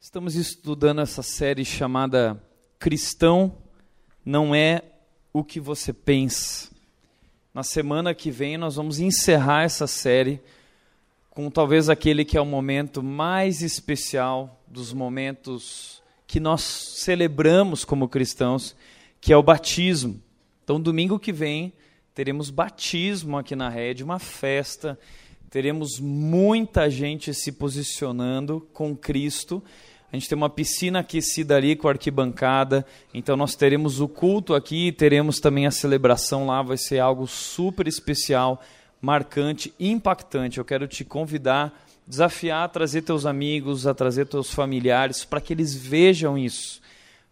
Estamos estudando essa série chamada Cristão não é o que você pensa. Na semana que vem nós vamos encerrar essa série com talvez aquele que é o momento mais especial dos momentos que nós celebramos como cristãos, que é o batismo. Então, domingo que vem, teremos batismo aqui na rede, uma festa, teremos muita gente se posicionando com Cristo a gente tem uma piscina aquecida ali com arquibancada. Então nós teremos o culto aqui, teremos também a celebração lá, vai ser algo super especial, marcante, impactante. Eu quero te convidar, desafiar a trazer teus amigos, a trazer teus familiares para que eles vejam isso,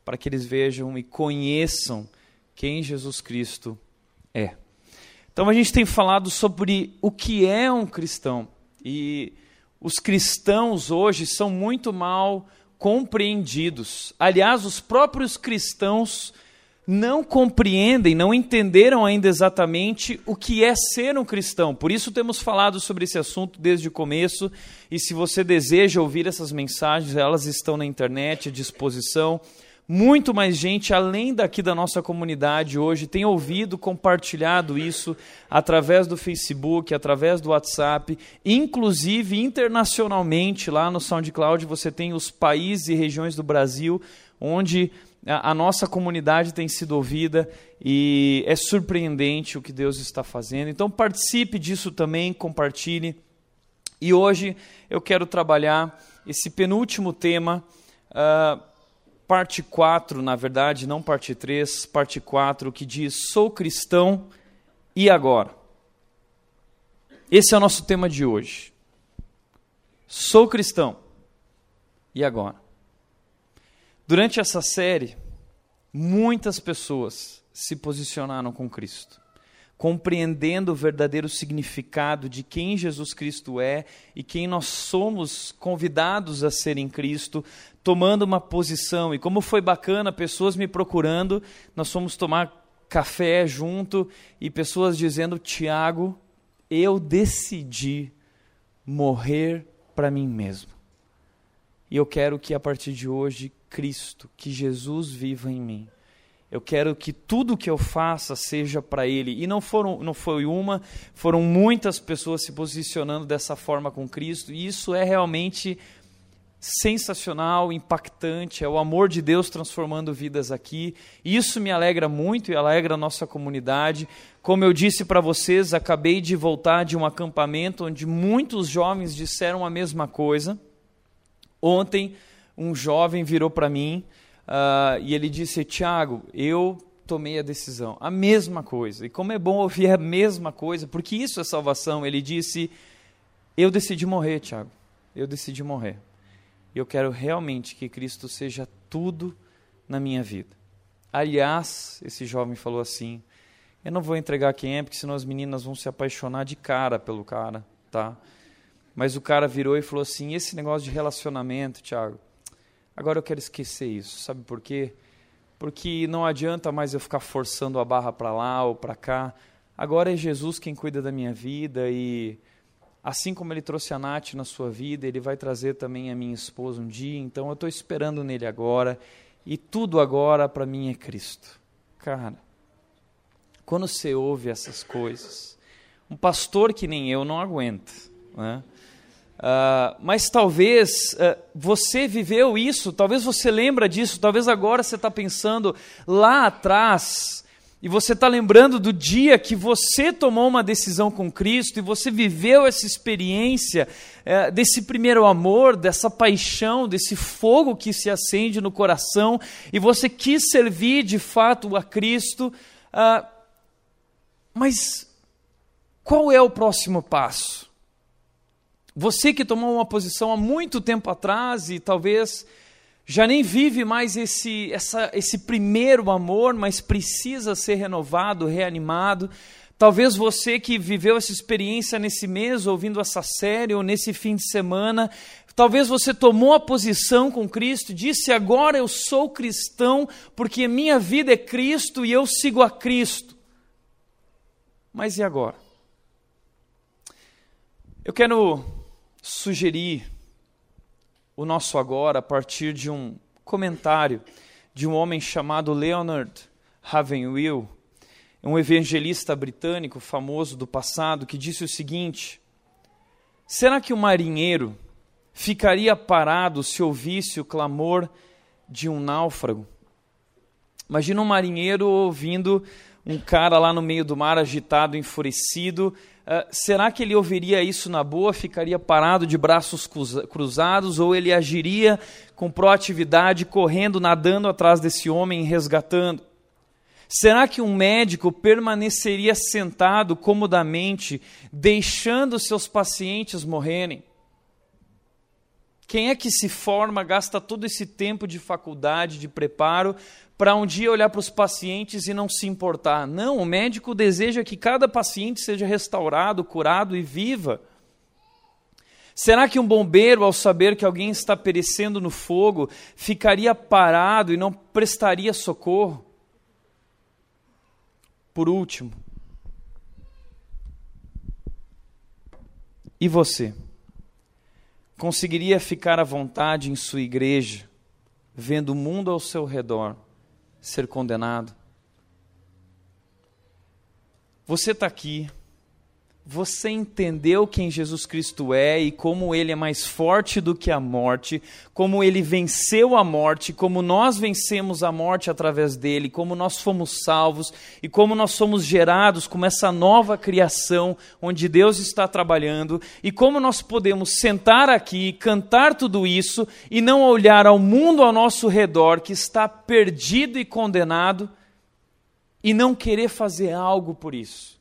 para que eles vejam e conheçam quem Jesus Cristo é. Então a gente tem falado sobre o que é um cristão e os cristãos hoje são muito mal compreendidos. Aliás, os próprios cristãos não compreendem, não entenderam ainda exatamente o que é ser um cristão. Por isso temos falado sobre esse assunto desde o começo. E se você deseja ouvir essas mensagens, elas estão na internet à disposição. Muito mais gente, além daqui da nossa comunidade hoje, tem ouvido, compartilhado isso através do Facebook, através do WhatsApp, inclusive internacionalmente, lá no SoundCloud, você tem os países e regiões do Brasil onde a nossa comunidade tem sido ouvida e é surpreendente o que Deus está fazendo. Então participe disso também, compartilhe. E hoje eu quero trabalhar esse penúltimo tema. Uh, parte 4, na verdade, não parte 3, parte 4, que diz: Sou cristão e agora? Esse é o nosso tema de hoje. Sou cristão e agora? Durante essa série, muitas pessoas se posicionaram com Cristo compreendendo o verdadeiro significado de quem Jesus Cristo é e quem nós somos convidados a ser em Cristo, tomando uma posição. E como foi bacana, pessoas me procurando, nós fomos tomar café junto e pessoas dizendo: Tiago, eu decidi morrer para mim mesmo. E eu quero que a partir de hoje, Cristo, que Jesus viva em mim. Eu quero que tudo que eu faça seja para Ele. E não, foram, não foi uma, foram muitas pessoas se posicionando dessa forma com Cristo. E isso é realmente sensacional, impactante. É o amor de Deus transformando vidas aqui. Isso me alegra muito e alegra a nossa comunidade. Como eu disse para vocês, acabei de voltar de um acampamento onde muitos jovens disseram a mesma coisa. Ontem, um jovem virou para mim uh, e ele disse: Tiago, eu tomei a decisão. A mesma coisa. E como é bom ouvir a mesma coisa, porque isso é salvação. Ele disse: Eu decidi morrer, Tiago. Eu decidi morrer. Eu quero realmente que Cristo seja tudo na minha vida. Aliás, esse jovem falou assim: Eu não vou entregar quem é, porque senão as meninas vão se apaixonar de cara pelo cara, tá? Mas o cara virou e falou assim: Esse negócio de relacionamento, Tiago, Agora eu quero esquecer isso, sabe por quê? Porque não adianta mais eu ficar forçando a barra para lá ou para cá. Agora é Jesus quem cuida da minha vida e assim como ele trouxe a Nath na sua vida, ele vai trazer também a minha esposa um dia. Então eu estou esperando nele agora e tudo agora para mim é Cristo. Cara, quando você ouve essas coisas, um pastor que nem eu não aguenta, né? Uh, mas talvez uh, você viveu isso, talvez você lembra disso, talvez agora você está pensando lá atrás e você está lembrando do dia que você tomou uma decisão com Cristo e você viveu essa experiência uh, desse primeiro amor, dessa paixão, desse fogo que se acende no coração e você quis servir de fato a Cristo. Ah, mas qual é o próximo passo? Você que tomou uma posição há muito tempo atrás e talvez já nem vive mais esse, essa, esse primeiro amor, mas precisa ser renovado, reanimado. Talvez você que viveu essa experiência nesse mês, ouvindo essa série, ou nesse fim de semana, talvez você tomou a posição com Cristo, disse: Agora eu sou cristão, porque minha vida é Cristo e eu sigo a Cristo. Mas e agora? Eu quero sugerir o nosso agora a partir de um comentário de um homem chamado Leonard Ravenhill, um evangelista britânico famoso do passado, que disse o seguinte: Será que o marinheiro ficaria parado se ouvisse o clamor de um náufrago? Imagina um marinheiro ouvindo um cara lá no meio do mar agitado, enfurecido. Uh, será que ele ouviria isso na boa, ficaria parado de braços cruzados, ou ele agiria com proatividade, correndo, nadando atrás desse homem resgatando? Será que um médico permaneceria sentado comodamente, deixando seus pacientes morrerem? Quem é que se forma, gasta todo esse tempo de faculdade, de preparo, para um dia olhar para os pacientes e não se importar? Não, o médico deseja que cada paciente seja restaurado, curado e viva. Será que um bombeiro, ao saber que alguém está perecendo no fogo, ficaria parado e não prestaria socorro? Por último, e você? Conseguiria ficar à vontade em sua igreja, vendo o mundo ao seu redor ser condenado? Você está aqui você entendeu quem Jesus Cristo é e como ele é mais forte do que a morte, como ele venceu a morte, como nós vencemos a morte através dele, como nós fomos salvos e como nós somos gerados como essa nova criação onde Deus está trabalhando e como nós podemos sentar aqui, cantar tudo isso e não olhar ao mundo ao nosso redor que está perdido e condenado e não querer fazer algo por isso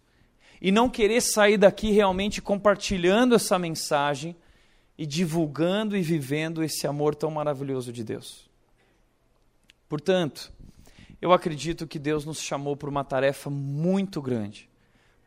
e não querer sair daqui realmente compartilhando essa mensagem e divulgando e vivendo esse amor tão maravilhoso de Deus. Portanto, eu acredito que Deus nos chamou para uma tarefa muito grande,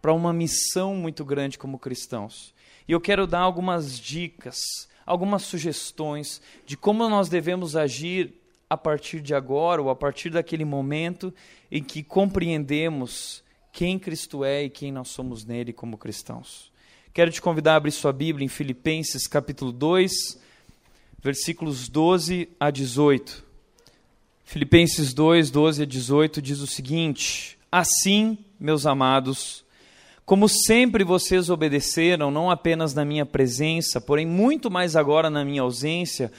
para uma missão muito grande como cristãos. E eu quero dar algumas dicas, algumas sugestões de como nós devemos agir a partir de agora ou a partir daquele momento em que compreendemos quem Cristo é e quem nós somos nele como cristãos. Quero te convidar a abrir sua Bíblia em Filipenses capítulo 2, versículos 12 a 18. Filipenses 2, 12 a 18 diz o seguinte: Assim, meus amados, como sempre vocês obedeceram, não apenas na minha presença, porém muito mais agora na minha ausência,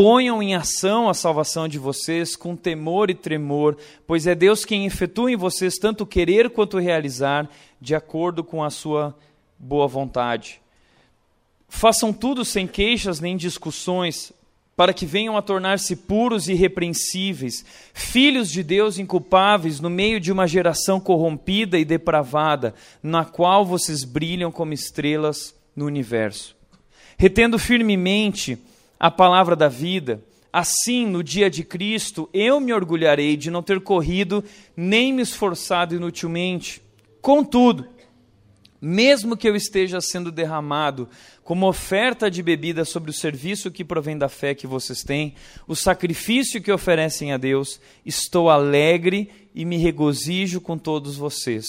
Ponham em ação a salvação de vocês com temor e tremor, pois é Deus quem efetua em vocês tanto querer quanto realizar, de acordo com a sua boa vontade. Façam tudo sem queixas nem discussões, para que venham a tornar-se puros e irrepreensíveis, filhos de Deus inculpáveis no meio de uma geração corrompida e depravada, na qual vocês brilham como estrelas no universo. Retendo firmemente a palavra da vida, assim no dia de Cristo eu me orgulharei de não ter corrido nem me esforçado inutilmente. Contudo, mesmo que eu esteja sendo derramado como oferta de bebida sobre o serviço que provém da fé que vocês têm, o sacrifício que oferecem a Deus, estou alegre e me regozijo com todos vocês.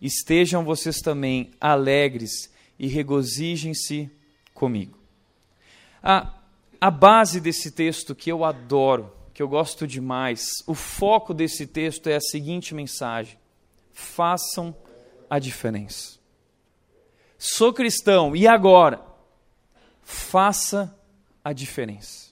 Estejam vocês também alegres e regozijem-se comigo. Ah, a base desse texto que eu adoro, que eu gosto demais, o foco desse texto é a seguinte mensagem: façam a diferença. Sou cristão e agora? Faça a diferença.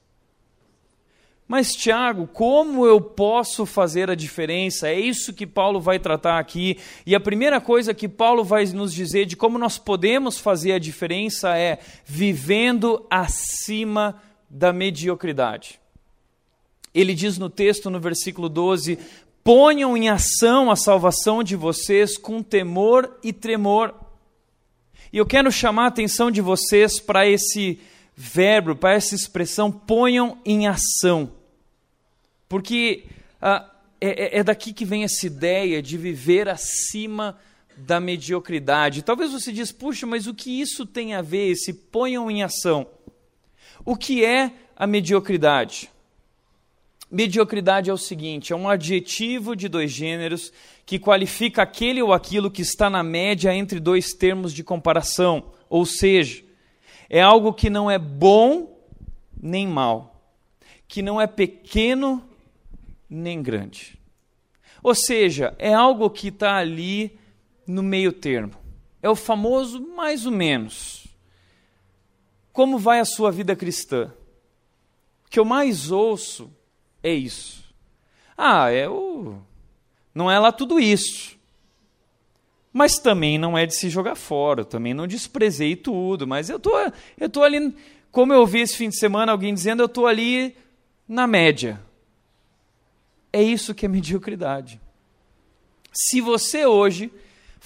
Mas, Tiago, como eu posso fazer a diferença? É isso que Paulo vai tratar aqui. E a primeira coisa que Paulo vai nos dizer de como nós podemos fazer a diferença é vivendo acima da mediocridade. Ele diz no texto, no versículo 12: ponham em ação a salvação de vocês com temor e tremor. E eu quero chamar a atenção de vocês para esse verbo, para essa expressão, ponham em ação. Porque ah, é, é, é daqui que vem essa ideia de viver acima da mediocridade. Talvez você diz, puxa, mas o que isso tem a ver, esse ponham em ação? O que é a mediocridade? Mediocridade é o seguinte: é um adjetivo de dois gêneros que qualifica aquele ou aquilo que está na média entre dois termos de comparação. Ou seja, é algo que não é bom nem mal, que não é pequeno nem grande. Ou seja, é algo que está ali no meio termo. É o famoso mais ou menos. Como vai a sua vida cristã? O que eu mais ouço é isso. Ah, o. Não é lá tudo isso. Mas também não é de se jogar fora. Eu também não desprezei tudo. Mas eu tô, eu tô ali. Como eu vi esse fim de semana alguém dizendo, eu tô ali na média. É isso que é mediocridade. Se você hoje,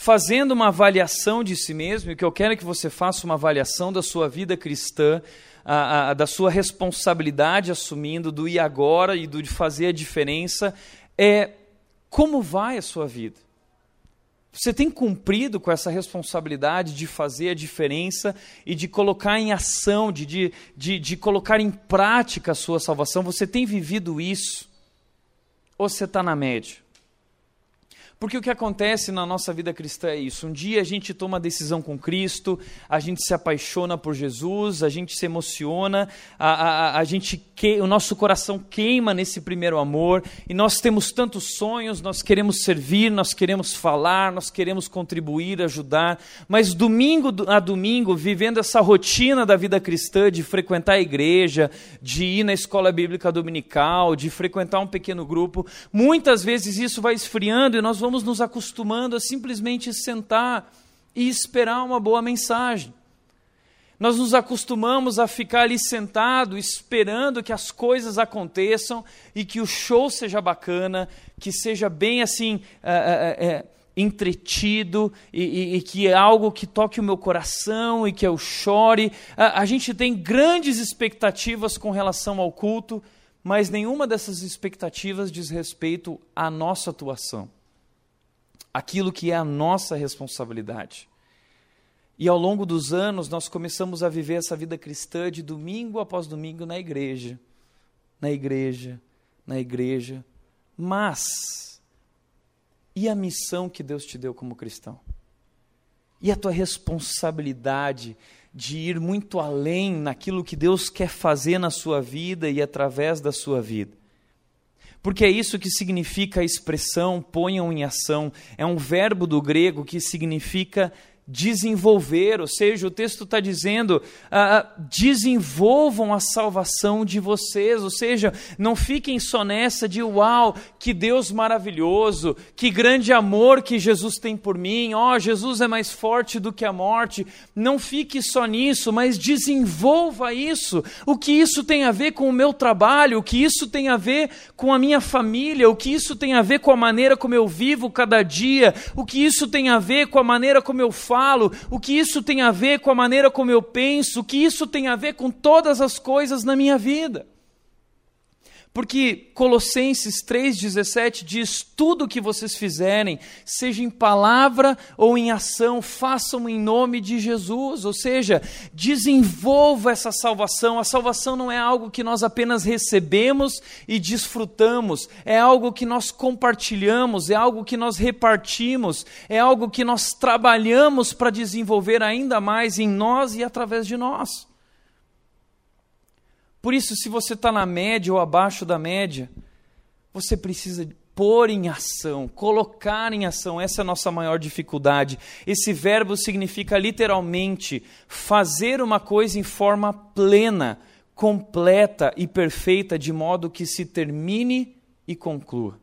fazendo uma avaliação de si mesmo, e que eu quero é que você faça uma avaliação da sua vida cristã, a, a, da sua responsabilidade assumindo, do ir agora e do de fazer a diferença, é como vai a sua vida? Você tem cumprido com essa responsabilidade de fazer a diferença e de colocar em ação, de, de, de, de colocar em prática a sua salvação? Você tem vivido isso? ou você está na média? Porque o que acontece na nossa vida cristã é isso. Um dia a gente toma a decisão com Cristo, a gente se apaixona por Jesus, a gente se emociona, a, a, a gente que, o nosso coração queima nesse primeiro amor, e nós temos tantos sonhos, nós queremos servir, nós queremos falar, nós queremos contribuir, ajudar, mas domingo a domingo, vivendo essa rotina da vida cristã, de frequentar a igreja, de ir na escola bíblica dominical, de frequentar um pequeno grupo, muitas vezes isso vai esfriando e nós vamos vamos nos acostumando a simplesmente sentar e esperar uma boa mensagem. Nós nos acostumamos a ficar ali sentado, esperando que as coisas aconteçam e que o show seja bacana, que seja bem assim. É, é, é, entretido e, e, e, que é algo que toque o meu coração e que eu chore. A, a gente tem grandes expectativas com relação ao culto, mas nenhuma dessas expectativas diz respeito à nossa atuação aquilo que é a nossa responsabilidade. E ao longo dos anos, nós começamos a viver essa vida cristã de domingo após domingo na igreja, na igreja, na igreja. Mas, e a missão que Deus te deu como cristão? E a tua responsabilidade de ir muito além naquilo que Deus quer fazer na sua vida e através da sua vida? Porque é isso que significa a expressão ponham em ação. É um verbo do grego que significa desenvolver, ou seja, o texto está dizendo: ah, desenvolvam a salvação de vocês, ou seja, não fiquem só nessa de uau, que Deus maravilhoso, que grande amor que Jesus tem por mim, ó, oh, Jesus é mais forte do que a morte. Não fique só nisso, mas desenvolva isso. O que isso tem a ver com o meu trabalho, o que isso tem a ver com a minha família, o que isso tem a ver com a maneira como eu vivo cada dia, o que isso tem a ver com a maneira como eu faço falo, o que isso tem a ver com a maneira como eu penso, o que isso tem a ver com todas as coisas na minha vida. Porque Colossenses 3,17 diz: tudo o que vocês fizerem, seja em palavra ou em ação, façam em nome de Jesus. Ou seja, desenvolva essa salvação. A salvação não é algo que nós apenas recebemos e desfrutamos, é algo que nós compartilhamos, é algo que nós repartimos, é algo que nós trabalhamos para desenvolver ainda mais em nós e através de nós. Por isso, se você está na média ou abaixo da média, você precisa pôr em ação, colocar em ação. Essa é a nossa maior dificuldade. Esse verbo significa literalmente fazer uma coisa em forma plena, completa e perfeita, de modo que se termine e conclua.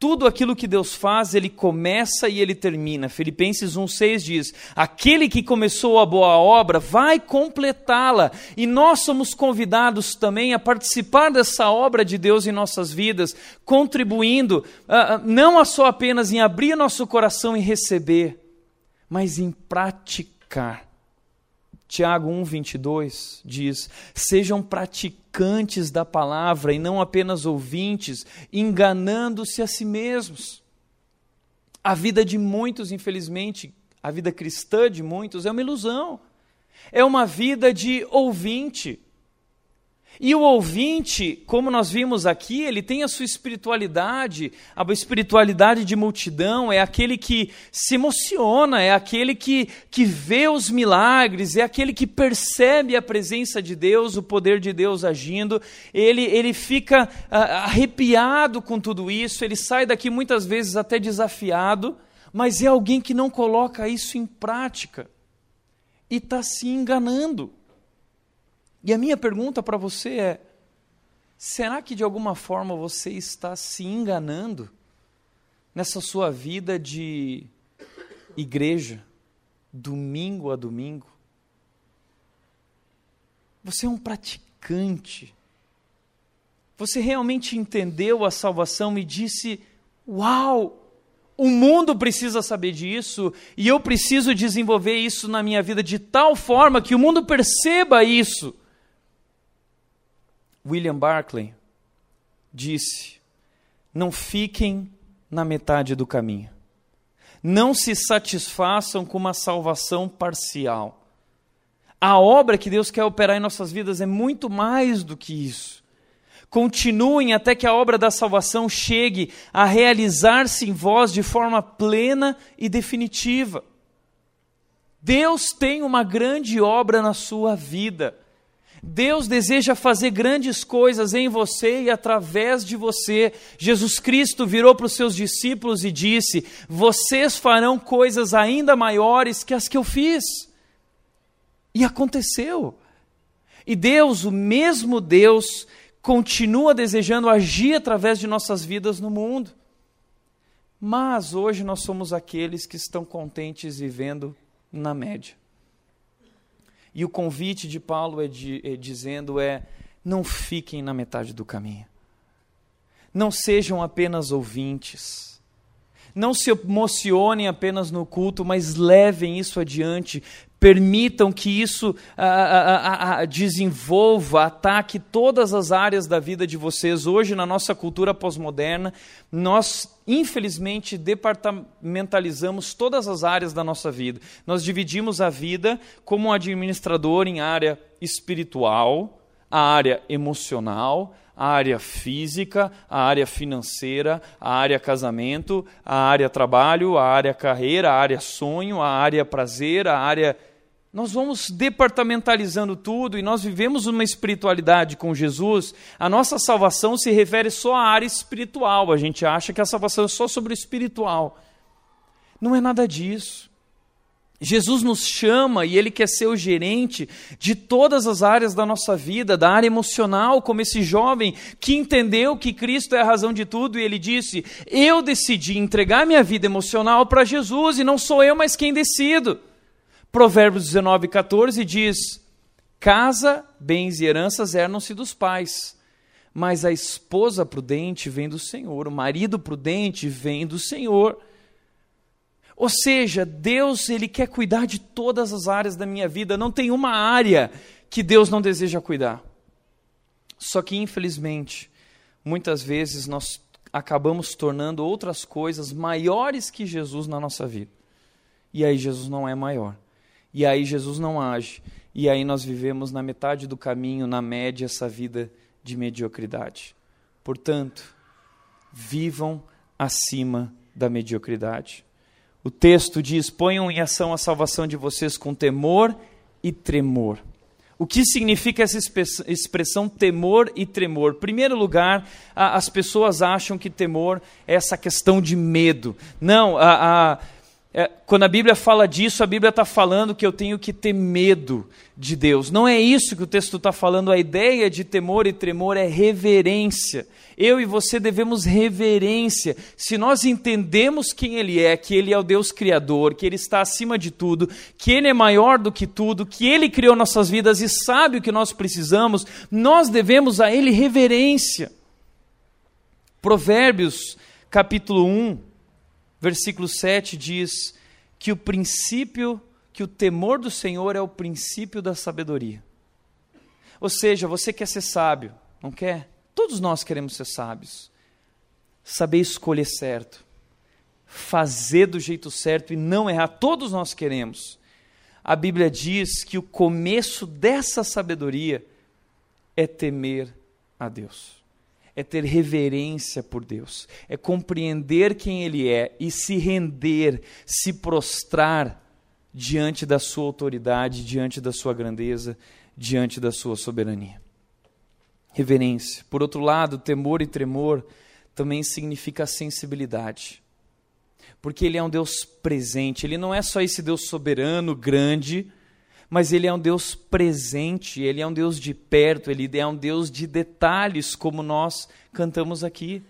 Tudo aquilo que Deus faz, ele começa e ele termina. Filipenses 1,6 diz: Aquele que começou a boa obra vai completá-la. E nós somos convidados também a participar dessa obra de Deus em nossas vidas, contribuindo, uh, não só apenas em abrir nosso coração e receber, mas em praticar. Tiago 1,22 diz: Sejam praticantes da palavra e não apenas ouvintes, enganando-se a si mesmos. A vida de muitos, infelizmente, a vida cristã de muitos é uma ilusão. É uma vida de ouvinte. E o ouvinte, como nós vimos aqui, ele tem a sua espiritualidade, a espiritualidade de multidão, é aquele que se emociona, é aquele que, que vê os milagres, é aquele que percebe a presença de Deus, o poder de Deus agindo, ele, ele fica ah, arrepiado com tudo isso, ele sai daqui muitas vezes até desafiado, mas é alguém que não coloca isso em prática e está se enganando. E a minha pergunta para você é: será que de alguma forma você está se enganando nessa sua vida de igreja, domingo a domingo? Você é um praticante. Você realmente entendeu a salvação e disse: Uau! O mundo precisa saber disso e eu preciso desenvolver isso na minha vida de tal forma que o mundo perceba isso. William Barclay disse: Não fiquem na metade do caminho. Não se satisfaçam com uma salvação parcial. A obra que Deus quer operar em nossas vidas é muito mais do que isso. Continuem até que a obra da salvação chegue a realizar-se em vós de forma plena e definitiva. Deus tem uma grande obra na sua vida. Deus deseja fazer grandes coisas em você e através de você. Jesus Cristo virou para os seus discípulos e disse: Vocês farão coisas ainda maiores que as que eu fiz. E aconteceu. E Deus, o mesmo Deus, continua desejando agir através de nossas vidas no mundo. Mas hoje nós somos aqueles que estão contentes vivendo na média. E o convite de Paulo é, de, é dizendo é: não fiquem na metade do caminho. Não sejam apenas ouvintes. Não se emocionem apenas no culto, mas levem isso adiante. Permitam que isso a, a, a, desenvolva, ataque todas as áreas da vida de vocês. Hoje, na nossa cultura pós-moderna, nós, infelizmente, departamentalizamos todas as áreas da nossa vida. Nós dividimos a vida como um administrador em área espiritual, a área emocional, a área física, a área financeira, a área casamento, a área trabalho, a área carreira, a área sonho, a área prazer, a área. Nós vamos departamentalizando tudo e nós vivemos uma espiritualidade com Jesus. A nossa salvação se refere só à área espiritual. A gente acha que a salvação é só sobre o espiritual. Não é nada disso. Jesus nos chama e Ele quer ser o gerente de todas as áreas da nossa vida, da área emocional, como esse jovem que entendeu que Cristo é a razão de tudo e ele disse: Eu decidi entregar minha vida emocional para Jesus e não sou eu mais quem decido. Provérbios 19, 14 diz: Casa, bens e heranças hernam-se dos pais, mas a esposa prudente vem do Senhor, o marido prudente vem do Senhor. Ou seja, Deus ele quer cuidar de todas as áreas da minha vida, não tem uma área que Deus não deseja cuidar. Só que infelizmente, muitas vezes nós acabamos tornando outras coisas maiores que Jesus na nossa vida. E aí Jesus não é maior. E aí Jesus não age. E aí nós vivemos na metade do caminho, na média, essa vida de mediocridade. Portanto, vivam acima da mediocridade. O texto diz: ponham em ação a salvação de vocês com temor e tremor. O que significa essa expressão temor e tremor? Em primeiro lugar, as pessoas acham que temor é essa questão de medo. Não, a, a é, quando a Bíblia fala disso, a Bíblia está falando que eu tenho que ter medo de Deus. Não é isso que o texto está falando. A ideia de temor e tremor é reverência. Eu e você devemos reverência. Se nós entendemos quem Ele é, que Ele é o Deus Criador, que Ele está acima de tudo, que Ele é maior do que tudo, que Ele criou nossas vidas e sabe o que nós precisamos, nós devemos a Ele reverência. Provérbios, capítulo 1 versículo 7 diz que o princípio, que o temor do Senhor é o princípio da sabedoria. Ou seja, você quer ser sábio, não quer? Todos nós queremos ser sábios. Saber escolher certo, fazer do jeito certo e não errar, todos nós queremos. A Bíblia diz que o começo dessa sabedoria é temer a Deus. É ter reverência por Deus, é compreender quem Ele é e se render, se prostrar diante da Sua autoridade, diante da Sua grandeza, diante da Sua soberania. Reverência. Por outro lado, temor e tremor também significa sensibilidade. Porque Ele é um Deus presente, Ele não é só esse Deus soberano, grande, mas ele é um Deus presente, ele é um Deus de perto, ele é um Deus de detalhes, como nós cantamos aqui.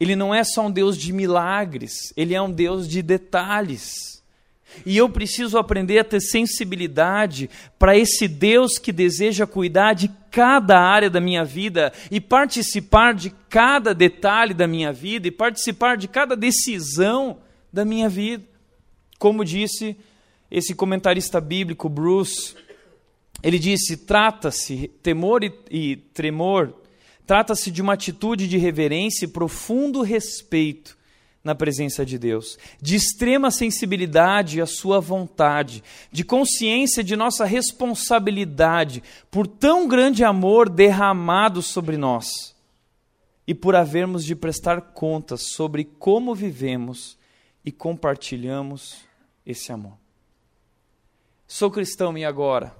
Ele não é só um Deus de milagres, ele é um Deus de detalhes. E eu preciso aprender a ter sensibilidade para esse Deus que deseja cuidar de cada área da minha vida e participar de cada detalhe da minha vida e participar de cada decisão da minha vida. Como disse esse comentarista bíblico, Bruce, ele disse: trata-se, temor e, e tremor, trata-se de uma atitude de reverência e profundo respeito na presença de Deus, de extrema sensibilidade à Sua vontade, de consciência de nossa responsabilidade por tão grande amor derramado sobre nós e por havermos de prestar contas sobre como vivemos e compartilhamos esse amor. Sou cristão e agora?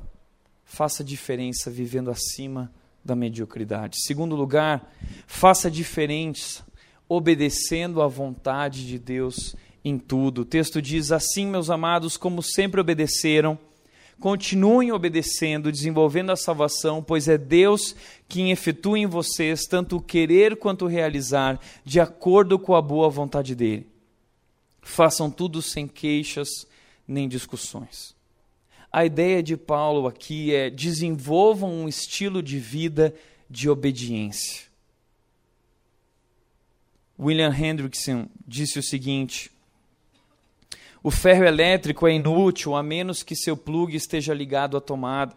Faça diferença vivendo acima da mediocridade. Segundo lugar, faça diferença obedecendo à vontade de Deus em tudo. O texto diz: Assim, meus amados, como sempre obedeceram, continuem obedecendo, desenvolvendo a salvação, pois é Deus quem efetua em vocês tanto o querer quanto o realizar, de acordo com a boa vontade dele. Façam tudo sem queixas nem discussões. A ideia de Paulo aqui é desenvolvam um estilo de vida de obediência. William Hendrickson disse o seguinte: O ferro elétrico é inútil a menos que seu plugue esteja ligado à tomada.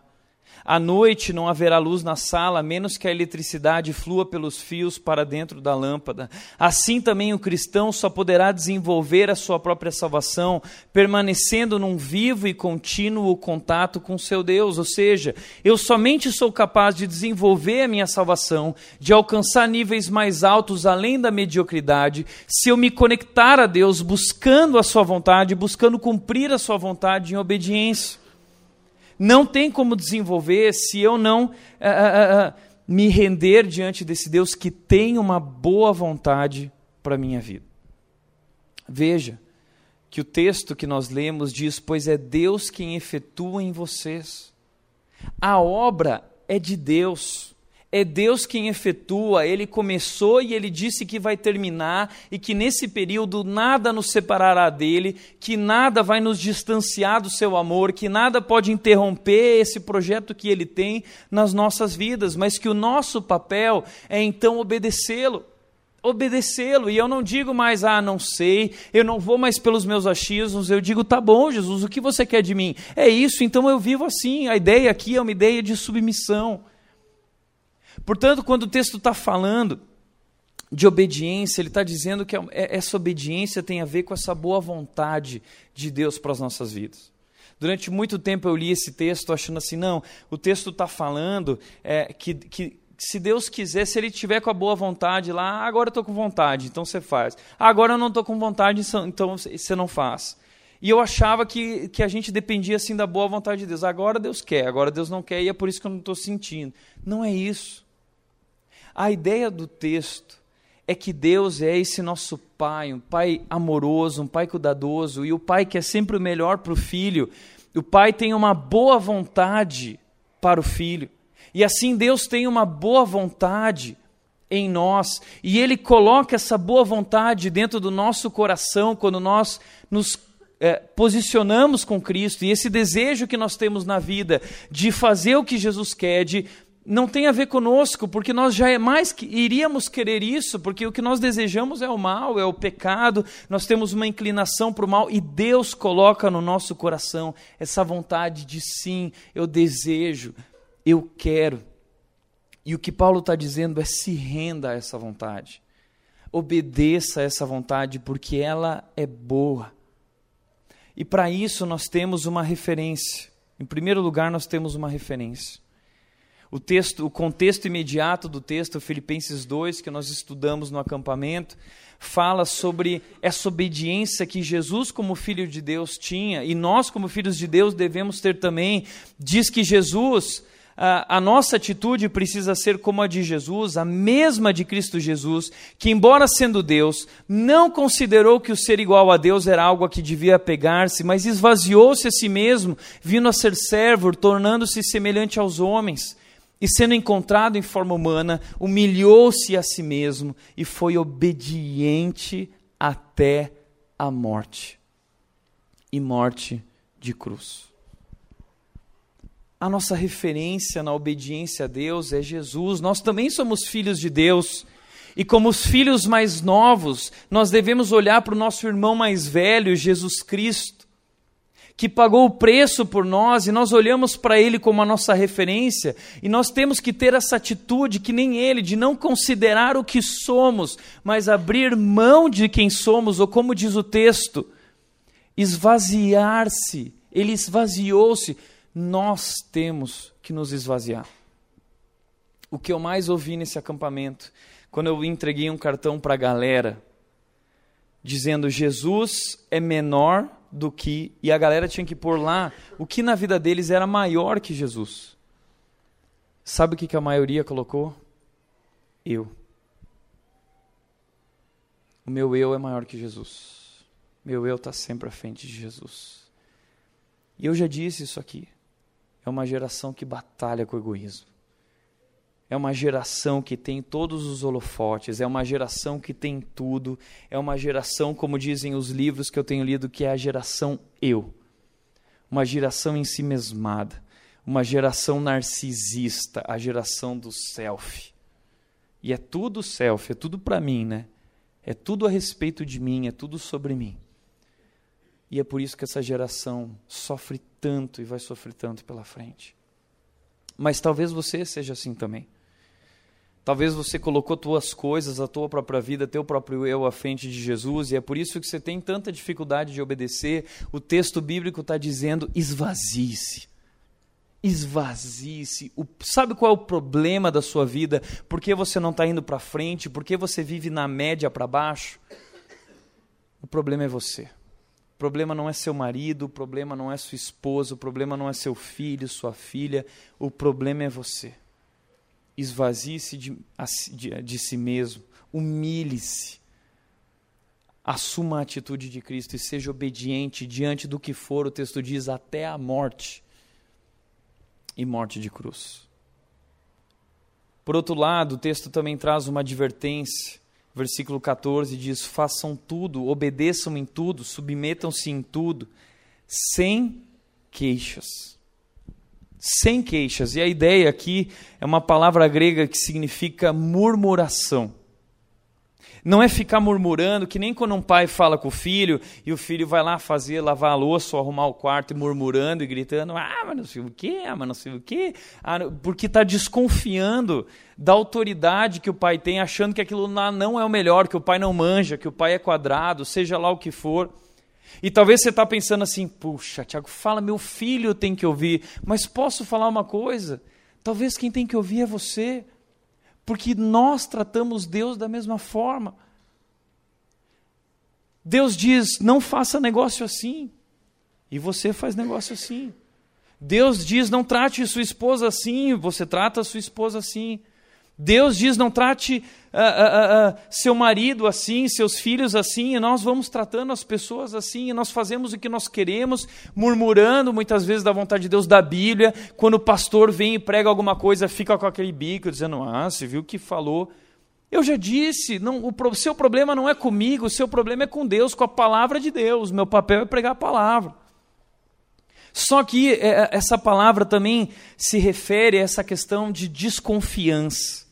À noite não haverá luz na sala, a menos que a eletricidade flua pelos fios para dentro da lâmpada. Assim também o cristão só poderá desenvolver a sua própria salvação permanecendo num vivo e contínuo contato com seu Deus. Ou seja, eu somente sou capaz de desenvolver a minha salvação, de alcançar níveis mais altos além da mediocridade, se eu me conectar a Deus buscando a sua vontade, buscando cumprir a sua vontade em obediência não tem como desenvolver se eu não uh, uh, uh, me render diante desse Deus que tem uma boa vontade para a minha vida. Veja que o texto que nós lemos diz: Pois é Deus quem efetua em vocês. A obra é de Deus. É Deus quem efetua, Ele começou e Ele disse que vai terminar, e que nesse período nada nos separará dele, que nada vai nos distanciar do seu amor, que nada pode interromper esse projeto que Ele tem nas nossas vidas, mas que o nosso papel é então obedecê-lo. Obedecê-lo, e eu não digo mais, ah, não sei, eu não vou mais pelos meus achismos, eu digo, tá bom, Jesus, o que você quer de mim? É isso, então eu vivo assim. A ideia aqui é uma ideia de submissão. Portanto, quando o texto está falando de obediência, ele está dizendo que é, é, essa obediência tem a ver com essa boa vontade de Deus para as nossas vidas. Durante muito tempo eu li esse texto achando assim, não, o texto está falando é, que, que se Deus quiser, se Ele tiver com a boa vontade lá, agora eu estou com vontade, então você faz. Agora eu não estou com vontade, então você não faz. E eu achava que, que a gente dependia assim da boa vontade de Deus. Agora Deus quer, agora Deus não quer, e é por isso que eu não estou sentindo. Não é isso. A ideia do texto é que Deus é esse nosso Pai, um Pai amoroso, um Pai cuidadoso, e o Pai que é sempre o melhor para o filho. O Pai tem uma boa vontade para o filho. E assim Deus tem uma boa vontade em nós, e Ele coloca essa boa vontade dentro do nosso coração quando nós nos é, posicionamos com Cristo, e esse desejo que nós temos na vida de fazer o que Jesus quer, de não tem a ver conosco, porque nós jamais iríamos querer isso, porque o que nós desejamos é o mal, é o pecado, nós temos uma inclinação para o mal e Deus coloca no nosso coração essa vontade de sim, eu desejo, eu quero. E o que Paulo está dizendo é se renda a essa vontade, obedeça a essa vontade, porque ela é boa. E para isso nós temos uma referência. Em primeiro lugar, nós temos uma referência. O texto, o contexto imediato do texto, Filipenses 2, que nós estudamos no acampamento, fala sobre essa obediência que Jesus, como filho de Deus, tinha, e nós, como filhos de Deus, devemos ter também. Diz que Jesus a, nossa atitude precisa ser como a de Jesus, a mesma de Cristo Jesus, que, embora sendo Deus, não considerou que o ser igual a Deus era algo a que devia pegar-se, mas esvaziou-se a si mesmo, vindo a ser servo, tornando-se semelhante aos homens. E sendo encontrado em forma humana, humilhou-se a si mesmo e foi obediente até a morte e morte de cruz. A nossa referência na obediência a Deus é Jesus. Nós também somos filhos de Deus. E como os filhos mais novos, nós devemos olhar para o nosso irmão mais velho, Jesus Cristo, que pagou o preço por nós, e nós olhamos para ele como a nossa referência, e nós temos que ter essa atitude que nem ele, de não considerar o que somos, mas abrir mão de quem somos, ou como diz o texto, esvaziar-se. Ele esvaziou-se nós temos que nos esvaziar. O que eu mais ouvi nesse acampamento, quando eu entreguei um cartão para a galera, dizendo Jesus é menor do que, e a galera tinha que pôr lá o que na vida deles era maior que Jesus. Sabe o que, que a maioria colocou? Eu. O meu eu é maior que Jesus. Meu eu está sempre à frente de Jesus. E eu já disse isso aqui. É uma geração que batalha com o egoísmo. É uma geração que tem todos os holofotes, é uma geração que tem tudo, é uma geração, como dizem os livros que eu tenho lido, que é a geração eu. Uma geração em si mesmada, uma geração narcisista, a geração do self. E é tudo self, é tudo para mim, né? É tudo a respeito de mim, é tudo sobre mim. E é por isso que essa geração sofre tanto e vai sofrer tanto pela frente. Mas talvez você seja assim também. Talvez você colocou tuas coisas, a tua própria vida, teu próprio eu à frente de Jesus, e é por isso que você tem tanta dificuldade de obedecer. O texto bíblico está dizendo: esvazie-se. Esvazie-se. Sabe qual é o problema da sua vida? Por que você não está indo para frente? Por que você vive na média para baixo? O problema é você problema não é seu marido, o problema não é sua esposa, o problema não é seu filho, sua filha, o problema é você. Esvazie-se de, de, de si mesmo, humilhe-se, assuma a atitude de Cristo e seja obediente diante do que for, o texto diz, até a morte e morte de cruz. Por outro lado, o texto também traz uma advertência versículo 14 diz: Façam tudo, obedeçam em tudo, submetam-se em tudo, sem queixas. Sem queixas. E a ideia aqui é uma palavra grega que significa murmuração. Não é ficar murmurando, que nem quando um pai fala com o filho e o filho vai lá fazer, lavar a louça ou arrumar o quarto e murmurando e gritando: Ah, mas não sei o quê, ah, mas não sei o quê. Ah, porque está desconfiando da autoridade que o pai tem, achando que aquilo não é o melhor, que o pai não manja, que o pai é quadrado, seja lá o que for. E talvez você está pensando assim: puxa, Tiago, fala, meu filho tem que ouvir, mas posso falar uma coisa? Talvez quem tem que ouvir é você porque nós tratamos Deus da mesma forma. Deus diz: não faça negócio assim, e você faz negócio assim. Deus diz: não trate sua esposa assim, você trata sua esposa assim. Deus diz: não trate uh, uh, uh, seu marido assim, seus filhos assim, e nós vamos tratando as pessoas assim, e nós fazemos o que nós queremos, murmurando muitas vezes da vontade de Deus da Bíblia. Quando o pastor vem e prega alguma coisa, fica com aquele bico, dizendo: Ah, você viu o que falou? Eu já disse, não, o seu problema não é comigo, o seu problema é com Deus, com a palavra de Deus. Meu papel é pregar a palavra. Só que é, essa palavra também se refere a essa questão de desconfiança.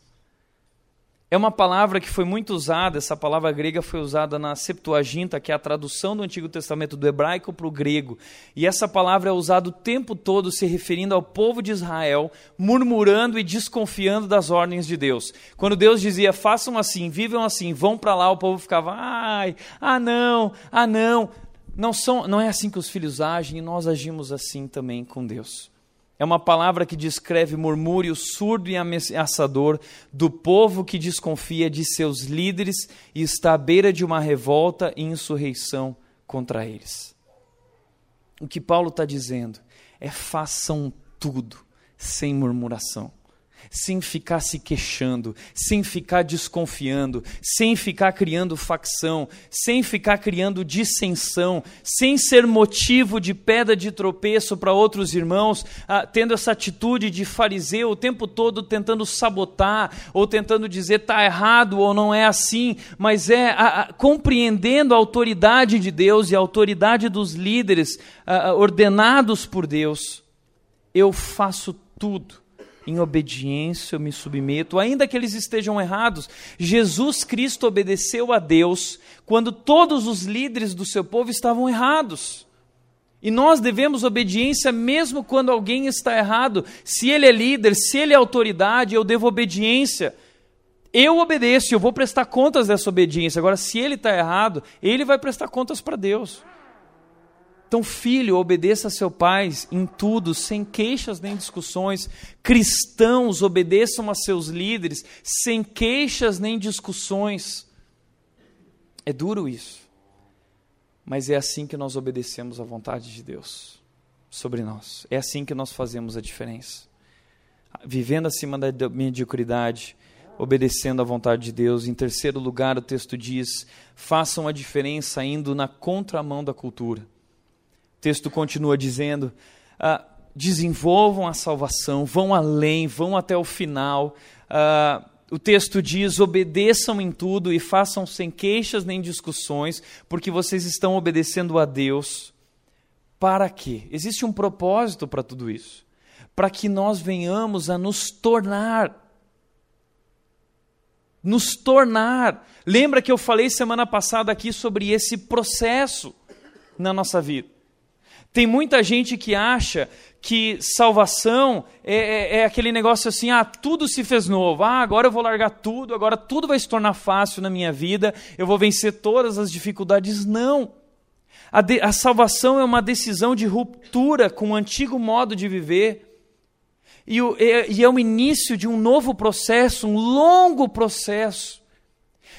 É uma palavra que foi muito usada, essa palavra grega foi usada na Septuaginta, que é a tradução do Antigo Testamento do hebraico para o grego. E essa palavra é usada o tempo todo se referindo ao povo de Israel, murmurando e desconfiando das ordens de Deus. Quando Deus dizia, façam assim, vivam assim, vão para lá, o povo ficava, ai, ah não, ah não. Não, são, não é assim que os filhos agem e nós agimos assim também com Deus. É uma palavra que descreve murmúrio surdo e ameaçador do povo que desconfia de seus líderes e está à beira de uma revolta e insurreição contra eles. O que Paulo está dizendo é: façam tudo sem murmuração sem ficar se queixando, sem ficar desconfiando, sem ficar criando facção, sem ficar criando dissensão, sem ser motivo de pedra de tropeço para outros irmãos, ah, tendo essa atitude de fariseu o tempo todo tentando sabotar ou tentando dizer está errado ou não é assim, mas é compreendendo a autoridade de Deus e a autoridade dos líderes ah, ordenados por Deus. Eu faço tudo em obediência eu me submeto, ainda que eles estejam errados. Jesus Cristo obedeceu a Deus quando todos os líderes do seu povo estavam errados. E nós devemos obediência mesmo quando alguém está errado. Se ele é líder, se ele é autoridade, eu devo obediência. Eu obedeço, eu vou prestar contas dessa obediência. Agora, se ele está errado, ele vai prestar contas para Deus. Então, filho, obedeça a seu pai em tudo, sem queixas nem discussões. Cristãos, obedeçam a seus líderes, sem queixas nem discussões. É duro isso, mas é assim que nós obedecemos à vontade de Deus sobre nós. É assim que nós fazemos a diferença. Vivendo acima da mediocridade, obedecendo à vontade de Deus. Em terceiro lugar, o texto diz: façam a diferença indo na contramão da cultura. O texto continua dizendo: ah, desenvolvam a salvação, vão além, vão até o final. Ah, o texto diz: obedeçam em tudo e façam sem queixas nem discussões, porque vocês estão obedecendo a Deus. Para quê? Existe um propósito para tudo isso. Para que nós venhamos a nos tornar. Nos tornar. Lembra que eu falei semana passada aqui sobre esse processo na nossa vida? Tem muita gente que acha que salvação é, é, é, aquele negócio assim: ah, tudo se fez novo, ah, agora eu vou largar tudo, agora tudo vai se tornar fácil na minha vida, eu vou vencer todas as dificuldades. Não. A, de, a salvação é uma decisão de ruptura com o antigo modo de viver. E, o, é, e é o início de um novo processo, um longo processo,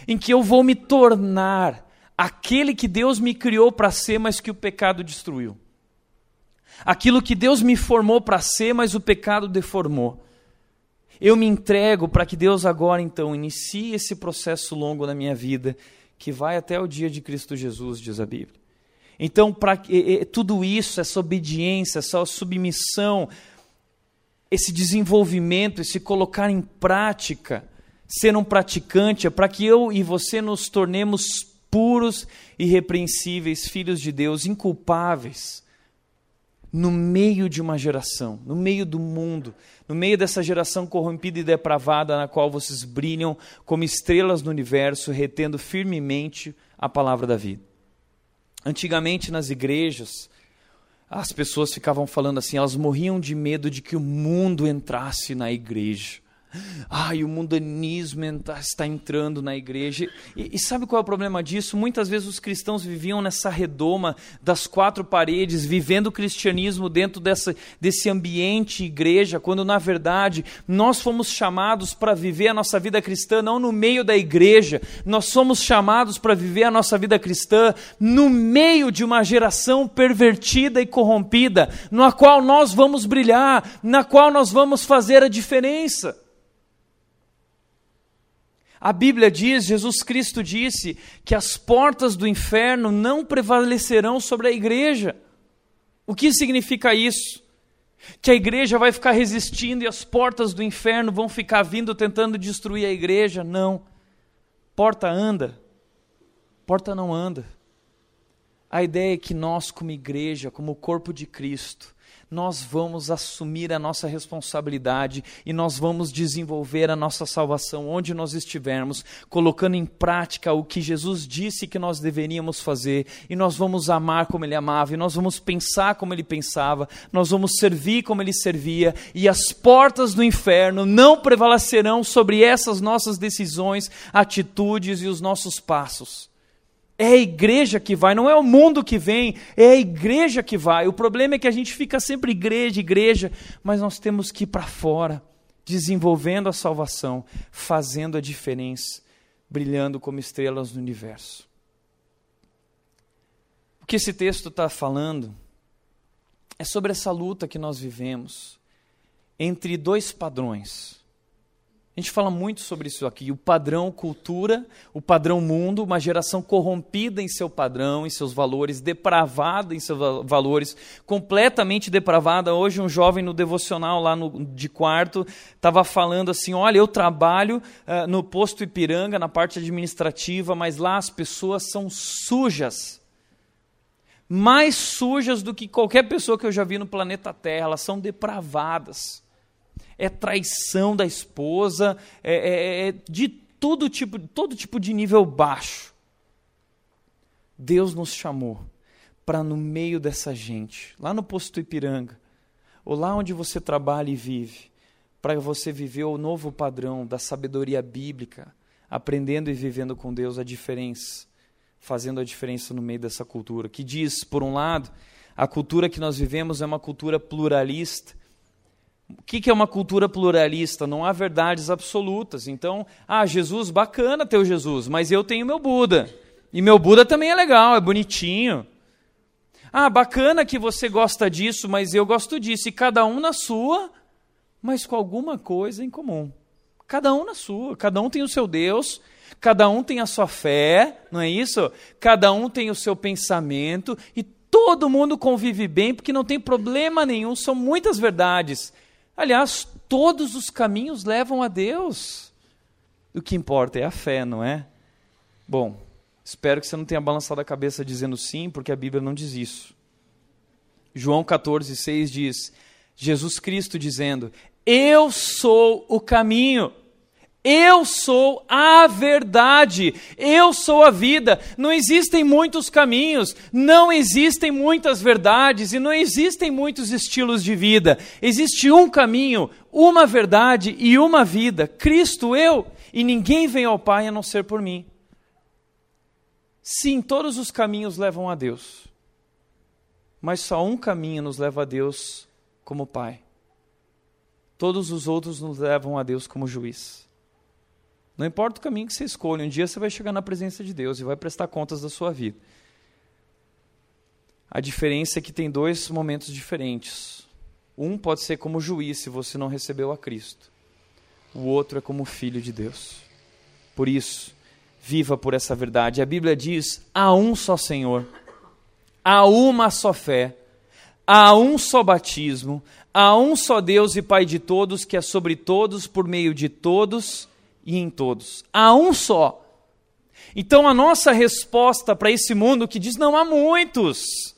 em que eu vou me tornar aquele que Deus me criou para ser, mas que o pecado destruiu aquilo que Deus me formou para ser, mas o pecado deformou. Eu me entrego para que Deus agora então inicie esse processo longo na minha vida, que vai até o dia de Cristo Jesus, diz a Bíblia. Então, para tudo isso, essa obediência, essa submissão, esse desenvolvimento, esse colocar em prática, ser um praticante, é para que eu e você nos tornemos puros, irrepreensíveis, filhos de Deus, inculpáveis no meio de uma geração, no meio do mundo, no meio dessa geração corrompida e depravada na qual vocês brilham como estrelas no universo, retendo firmemente a palavra da vida. Antigamente nas igrejas, as pessoas ficavam falando assim, elas morriam de medo de que o mundo entrasse na igreja. Ai, o mundanismo está entrando na igreja. E, e, sabe qual é o problema disso? Muitas vezes os cristãos viviam nessa redoma das quatro paredes, vivendo o cristianismo dentro dessa, desse ambiente igreja, quando na verdade nós fomos chamados para viver a nossa vida cristã não no meio da igreja, nós somos chamados para viver a nossa vida cristã no meio de uma geração pervertida e corrompida, na qual nós vamos brilhar, na qual nós vamos fazer a diferença. A Bíblia diz, Jesus Cristo disse, que as portas do inferno não prevalecerão sobre a igreja. O que significa isso? Que a igreja vai ficar resistindo e as portas do inferno vão ficar vindo tentando destruir a igreja? Não. Porta anda, porta não anda. A ideia é que nós, como igreja, como corpo de Cristo, nós vamos assumir a nossa responsabilidade e nós vamos desenvolver a nossa salvação onde nós estivermos, colocando em prática o que Jesus disse que nós deveríamos fazer, e nós vamos amar como Ele amava, e nós vamos pensar como Ele pensava, nós vamos servir como Ele servia, e as portas do inferno não prevalecerão sobre essas nossas decisões, atitudes e os nossos passos. É a igreja que vai, não é o mundo que vem, é a igreja que vai. O problema é que a gente fica sempre igreja, igreja, mas nós temos que ir para fora, desenvolvendo a salvação, fazendo a diferença, brilhando como estrelas no universo. O que esse texto está falando é sobre essa luta que nós vivemos entre dois padrões a gente fala muito sobre isso aqui, o padrão cultura, o padrão mundo, uma geração corrompida em seu padrão, em seus valores, depravada em seus valores, completamente depravada. Hoje um jovem no devocional lá no, de quarto estava falando assim, olha, eu trabalho uh, no posto Ipiranga, na parte administrativa, mas lá as pessoas são sujas. Mais sujas do que qualquer pessoa que eu já vi no planeta Terra, elas são depravadas é traição da esposa, é, é, é de todo tipo, todo tipo de nível baixo. Deus nos chamou para no meio dessa gente, lá no posto Ipiranga, ou lá onde você trabalha e vive, para você viver o novo padrão da sabedoria bíblica, aprendendo e vivendo com Deus a diferença, fazendo a diferença no meio dessa cultura, que diz, por um lado, a cultura que nós vivemos é uma cultura pluralista, o que é uma cultura pluralista? Não há verdades absolutas. Então, ah, Jesus, bacana ter o Jesus, mas eu tenho meu Buda. E meu Buda também é legal, é bonitinho. Ah, bacana que você gosta disso, mas eu gosto disso. E cada um na sua, mas com alguma coisa em comum. Cada um na sua, cada um tem o seu Deus, cada um tem a sua fé, não é isso? Cada um tem o seu pensamento e todo mundo convive bem porque não tem problema nenhum, são muitas verdades. Aliás, todos os caminhos levam a Deus. O que importa é a fé, não é? Bom, espero que você não tenha balançado a cabeça dizendo sim, porque a Bíblia não diz isso. João 14, 6 diz: Jesus Cristo dizendo: Eu sou o caminho. Eu sou a verdade, eu sou a vida. Não existem muitos caminhos, não existem muitas verdades e não existem muitos estilos de vida. Existe um caminho, uma verdade e uma vida: Cristo, eu, e ninguém vem ao Pai a não ser por mim. Sim, todos os caminhos levam a Deus, mas só um caminho nos leva a Deus como Pai. Todos os outros nos levam a Deus como juiz. Não importa o caminho que você escolha, um dia você vai chegar na presença de Deus e vai prestar contas da sua vida. A diferença é que tem dois momentos diferentes. Um pode ser como juiz se você não recebeu a Cristo. O outro é como filho de Deus. Por isso, viva por essa verdade. A Bíblia diz: há um só Senhor, há uma só fé, há um só batismo, há um só Deus e Pai de todos, que é sobre todos, por meio de todos e em todos. Há um só. Então a nossa resposta para esse mundo que diz não há muitos.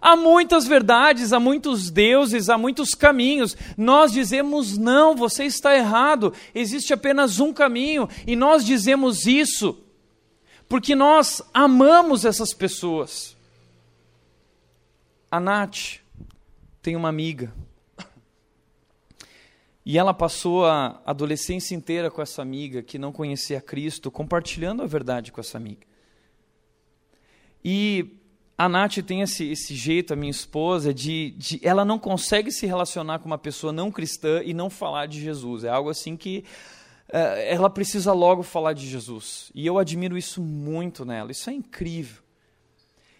Há muitas verdades, há muitos deuses, há muitos caminhos. Nós dizemos não, você está errado. Existe apenas um caminho e nós dizemos isso porque nós amamos essas pessoas. A Nath tem uma amiga e ela passou a adolescência inteira com essa amiga que não conhecia Cristo, compartilhando a verdade com essa amiga. E a Nath tem esse, esse jeito, a minha esposa, de, de, ela não consegue se relacionar com uma pessoa não cristã e não falar de Jesus. É algo assim que uh, ela precisa logo falar de Jesus. E eu admiro isso muito nela. Isso é incrível.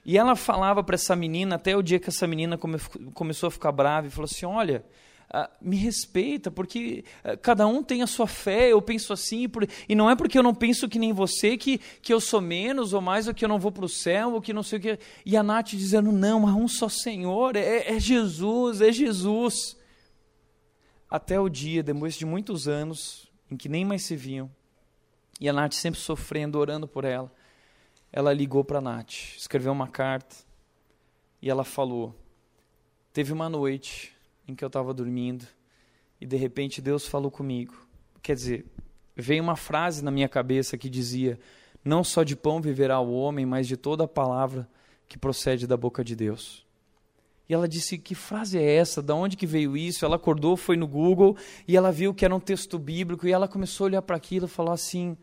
E ela falava para essa menina, até o dia que essa menina come, começou a ficar brava e falou assim: Olha, Uh, me respeita, porque uh, cada um tem a sua fé, eu penso assim, e não é porque eu não penso que nem você que, que eu sou menos ou mais, ou que eu não vou para o céu, ou que não sei o que. E a Nath dizendo: não, mas um só Senhor, é, é Jesus, é Jesus. Até o dia, depois de muitos anos, em que nem mais se viam, e a Nath sempre sofrendo, orando por ela, ela ligou para a Nath, escreveu uma carta, e ela falou: teve uma noite em que eu estava dormindo e de repente Deus falou comigo. Quer dizer, veio uma frase na minha cabeça que dizia: Não só de pão viverá o homem, mas de toda a palavra que procede da boca de Deus. E ela disse: Que frase é essa? Da onde que veio isso? Ela acordou, foi no Google e ela viu que era um texto bíblico e ela começou a olhar para aquilo e falou assim: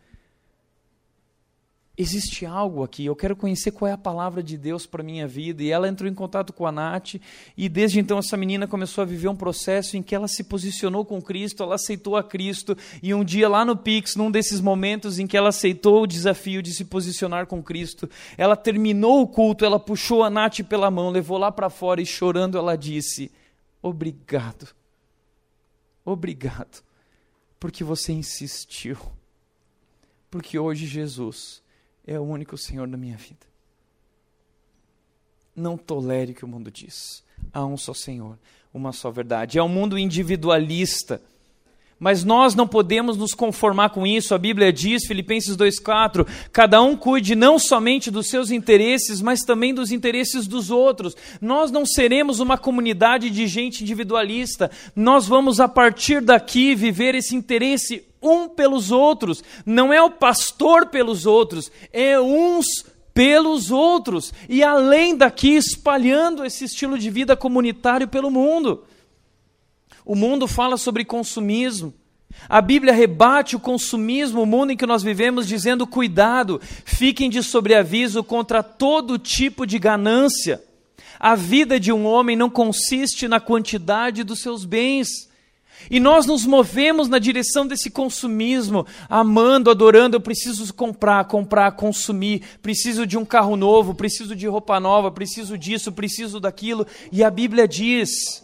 existe algo aqui, eu quero conhecer qual é a palavra de Deus para minha vida. E ela entrou em contato com a Nath, e desde então essa menina começou a viver um processo em que ela se posicionou com Cristo, ela aceitou a Cristo, e um dia lá no Pix, num desses momentos em que ela aceitou o desafio de se posicionar com Cristo, ela terminou o culto, ela puxou a Nath pela mão, levou lá para fora e chorando ela disse: Obrigado, obrigado, porque você insistiu. Porque hoje Jesus é o único Senhor da minha vida. Não tolere o que o mundo diz. Há um só Senhor, uma só verdade. É um mundo individualista. Mas nós não podemos nos conformar com isso. A Bíblia diz, Filipenses 2,4: cada um cuide não somente dos seus interesses, mas também dos interesses dos outros. Nós não seremos uma comunidade de gente individualista. Nós vamos, a partir daqui, viver esse interesse um pelos outros. Não é o pastor pelos outros, é uns pelos outros. E além daqui, espalhando esse estilo de vida comunitário pelo mundo. O mundo fala sobre consumismo. A Bíblia rebate o consumismo, o mundo em que nós vivemos, dizendo: cuidado, fiquem de sobreaviso contra todo tipo de ganância. A vida de um homem não consiste na quantidade dos seus bens. E nós nos movemos na direção desse consumismo, amando, adorando. Eu preciso comprar, comprar, consumir. Preciso de um carro novo, preciso de roupa nova, preciso disso, preciso daquilo. E a Bíblia diz: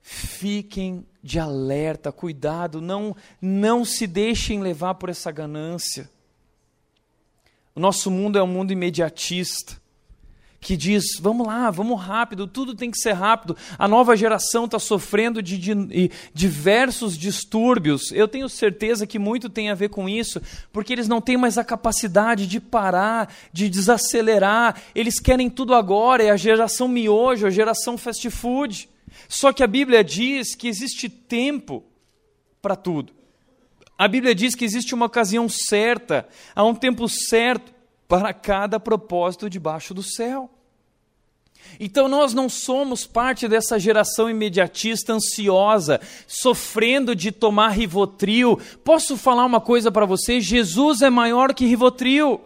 fiquem de alerta, cuidado, não, não se deixem levar por essa ganância. O nosso mundo é um mundo imediatista que diz: vamos lá, vamos rápido, tudo tem que ser rápido. A nova geração está sofrendo de, de, diversos distúrbios. Eu tenho certeza que muito tem a ver com isso, porque eles não têm mais a capacidade de parar, de desacelerar. Eles querem tudo agora, é a geração miojo, a geração fast food. Só que a Bíblia diz que existe tempo para tudo. A Bíblia diz que existe uma ocasião certa, há um tempo certo para cada propósito debaixo do céu. Então nós não somos parte dessa geração imediatista, ansiosa, sofrendo de tomar Rivotril. Posso falar uma coisa para você? Jesus é maior que Rivotril.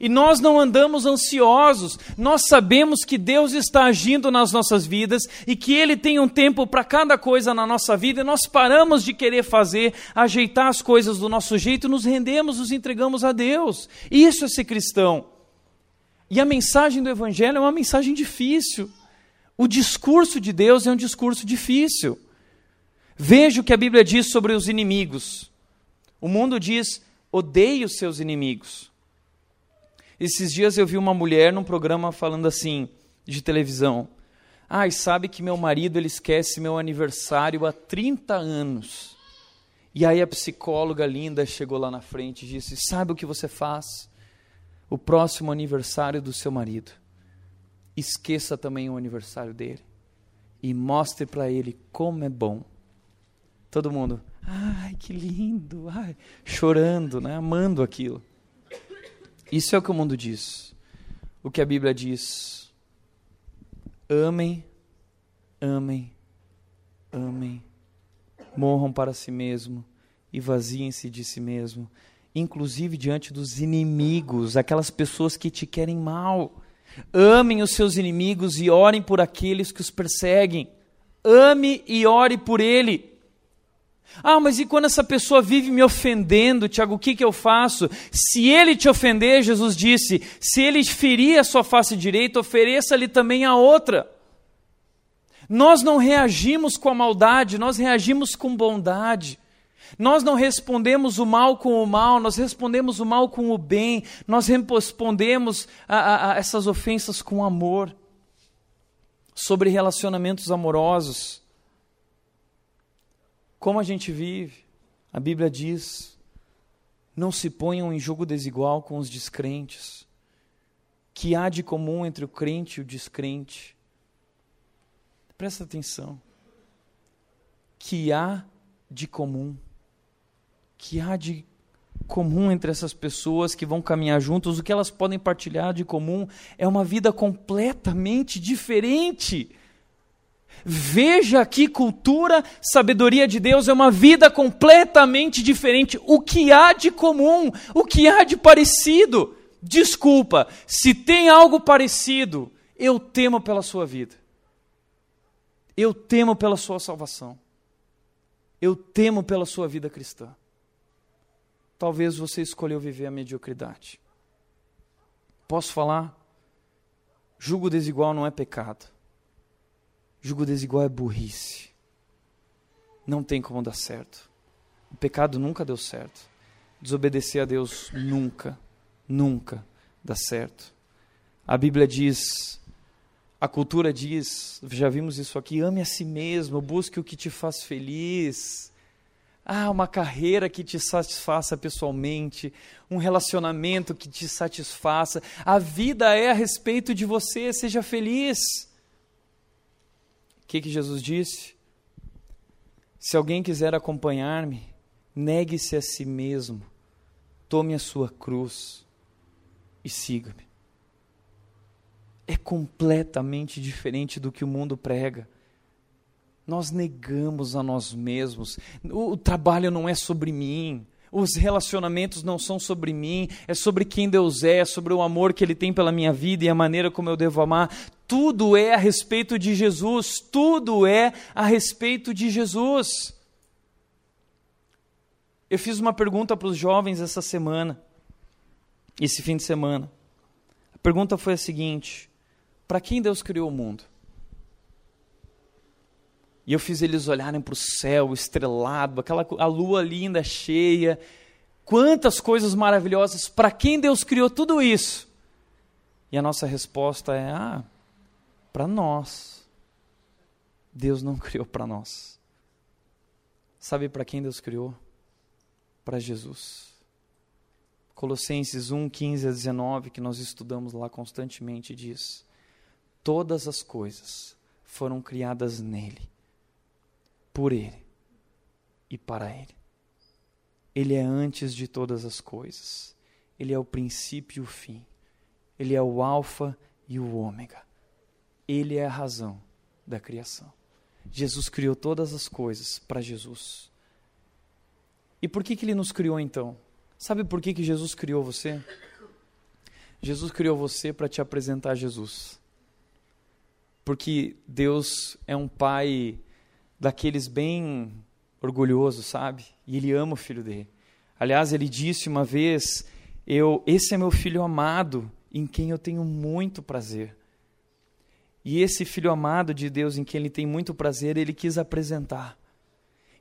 E nós não andamos ansiosos, nós sabemos que Deus está agindo nas nossas vidas e que Ele tem um tempo para cada coisa na nossa vida e nós paramos de querer fazer, ajeitar as coisas do nosso jeito, nos rendemos, nos entregamos a Deus. Isso é ser cristão. E a mensagem do Evangelho é uma mensagem difícil. O discurso de Deus é um discurso difícil. Veja o que a Bíblia diz sobre os inimigos. O mundo diz: odeie os seus inimigos. Esses dias eu vi uma mulher num programa falando assim, de televisão. Ai, ah, sabe que meu marido ele esquece meu aniversário há 30 anos. E aí a psicóloga linda chegou lá na frente e disse: Sabe o que você faz? O próximo aniversário do seu marido. Esqueça também o aniversário dele. E mostre para ele como é bom. Todo mundo, ai, que lindo, ai, chorando, né, amando aquilo. Isso é o que o mundo diz. O que a Bíblia diz. Amem, amem, amem. Morram para si mesmo e vaziem-se de si mesmo, inclusive diante dos inimigos, aquelas pessoas que te querem mal. Amem os seus inimigos e orem por aqueles que os perseguem. Ame e ore por ele. Ah, mas e quando essa pessoa vive me ofendendo, Tiago, o que, que eu faço? Se ele te ofender, Jesus disse, se ele ferir a sua face direita, ofereça-lhe também a outra. Nós não reagimos com a maldade, nós reagimos com bondade. Nós não respondemos o mal com o mal, nós respondemos o mal com o bem, nós respondemos a, a, a essas ofensas com amor. Sobre relacionamentos amorosos. Como a gente vive? A Bíblia diz: não se ponham em jogo desigual com os descrentes. Que há de comum entre o crente e o descrente? Presta atenção. Que há de comum? Que há de comum entre essas pessoas que vão caminhar juntos? O que elas podem partilhar de comum é uma vida completamente diferente Veja que cultura, sabedoria de Deus é uma vida completamente diferente. O que há de comum? O que há de parecido? Desculpa, se tem algo parecido, eu temo pela sua vida. Eu temo pela sua salvação. Eu temo pela sua vida cristã. Talvez você escolheu viver a mediocridade. Posso falar? Julgo desigual não é pecado. Julgo desigual é burrice. Não tem como dar certo. O pecado nunca deu certo. Desobedecer a Deus nunca, nunca dá certo. A Bíblia diz, a cultura diz, já vimos isso aqui, ame a si mesmo, busque o que te faz feliz. Ah, uma carreira que te satisfaça pessoalmente, um relacionamento que te satisfaça. A vida é a respeito de você, seja feliz. Que, que Jesus disse? Se alguém quiser acompanhar-me, negue-se a si mesmo, tome a sua cruz e siga-me. É completamente diferente do que o mundo prega. Nós negamos a nós mesmos. O trabalho não é sobre mim. Os relacionamentos não são sobre mim, é sobre quem Deus é, é sobre o amor que Ele tem pela minha vida e a maneira como eu devo amar. Tudo é a respeito de Jesus, tudo é a respeito de Jesus. Eu fiz uma pergunta para os jovens essa semana, esse fim de semana. A pergunta foi a seguinte: para quem Deus criou o mundo? E eu fiz eles olharem para o céu estrelado, aquela a lua linda, cheia. Quantas coisas maravilhosas! Para quem Deus criou tudo isso? E a nossa resposta é: ah, para nós. Deus não criou para nós. Sabe para quem Deus criou? Para Jesus. Colossenses 1, 15 a 19, que nós estudamos lá constantemente, diz: Todas as coisas foram criadas nele por Ele e para Ele. Ele é antes de todas as coisas. Ele é o princípio e o fim. Ele é o Alfa e o Ômega. Ele é a razão da criação. Jesus criou todas as coisas para Jesus. E por que, que ele nos criou então? Sabe por que, que Jesus criou você? Jesus criou você para te apresentar Jesus. Porque Deus é um pai daqueles bem orgulhosos, sabe? E ele ama o filho dele. Aliás, ele disse uma vez: "Eu, esse é meu filho amado, em quem eu tenho muito prazer." E esse filho amado de Deus, em quem ele tem muito prazer, ele quis apresentar.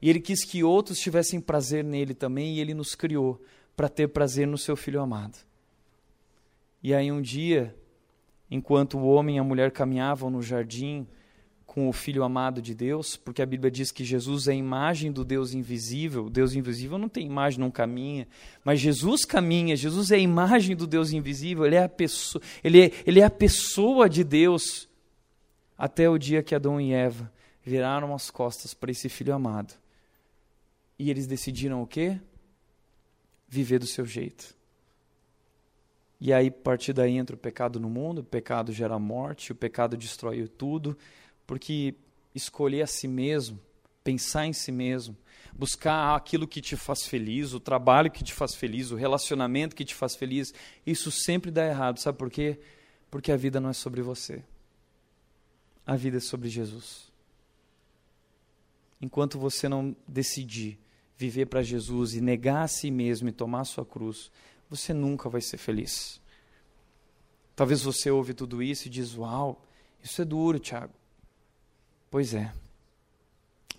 E ele quis que outros tivessem prazer nele também, e ele nos criou para ter prazer no seu filho amado. E aí um dia, enquanto o homem e a mulher caminhavam no jardim, com o Filho amado de Deus, porque a Bíblia diz que Jesus é a imagem do Deus invisível. Deus invisível não tem imagem, não caminha, mas Jesus caminha. Jesus é a imagem do Deus invisível. Ele é a pessoa, ele é, ele é a pessoa de Deus. Até o dia que Adão e Eva viraram as costas para esse Filho amado e eles decidiram o quê? Viver do seu jeito. E aí, a partir daí, entra o pecado no mundo, o pecado gera morte, o pecado destrói tudo, porque escolher a si mesmo, pensar em si mesmo, buscar aquilo que te faz feliz, o trabalho que te faz feliz, o relacionamento que te faz feliz, isso sempre dá errado. Sabe por quê? Porque a vida não é sobre você. A vida sobre Jesus. Enquanto você não decidir viver para Jesus e negar a si mesmo e tomar sua cruz, você nunca vai ser feliz. Talvez você ouve tudo isso e diz: Uau, isso é duro, Tiago. Pois é.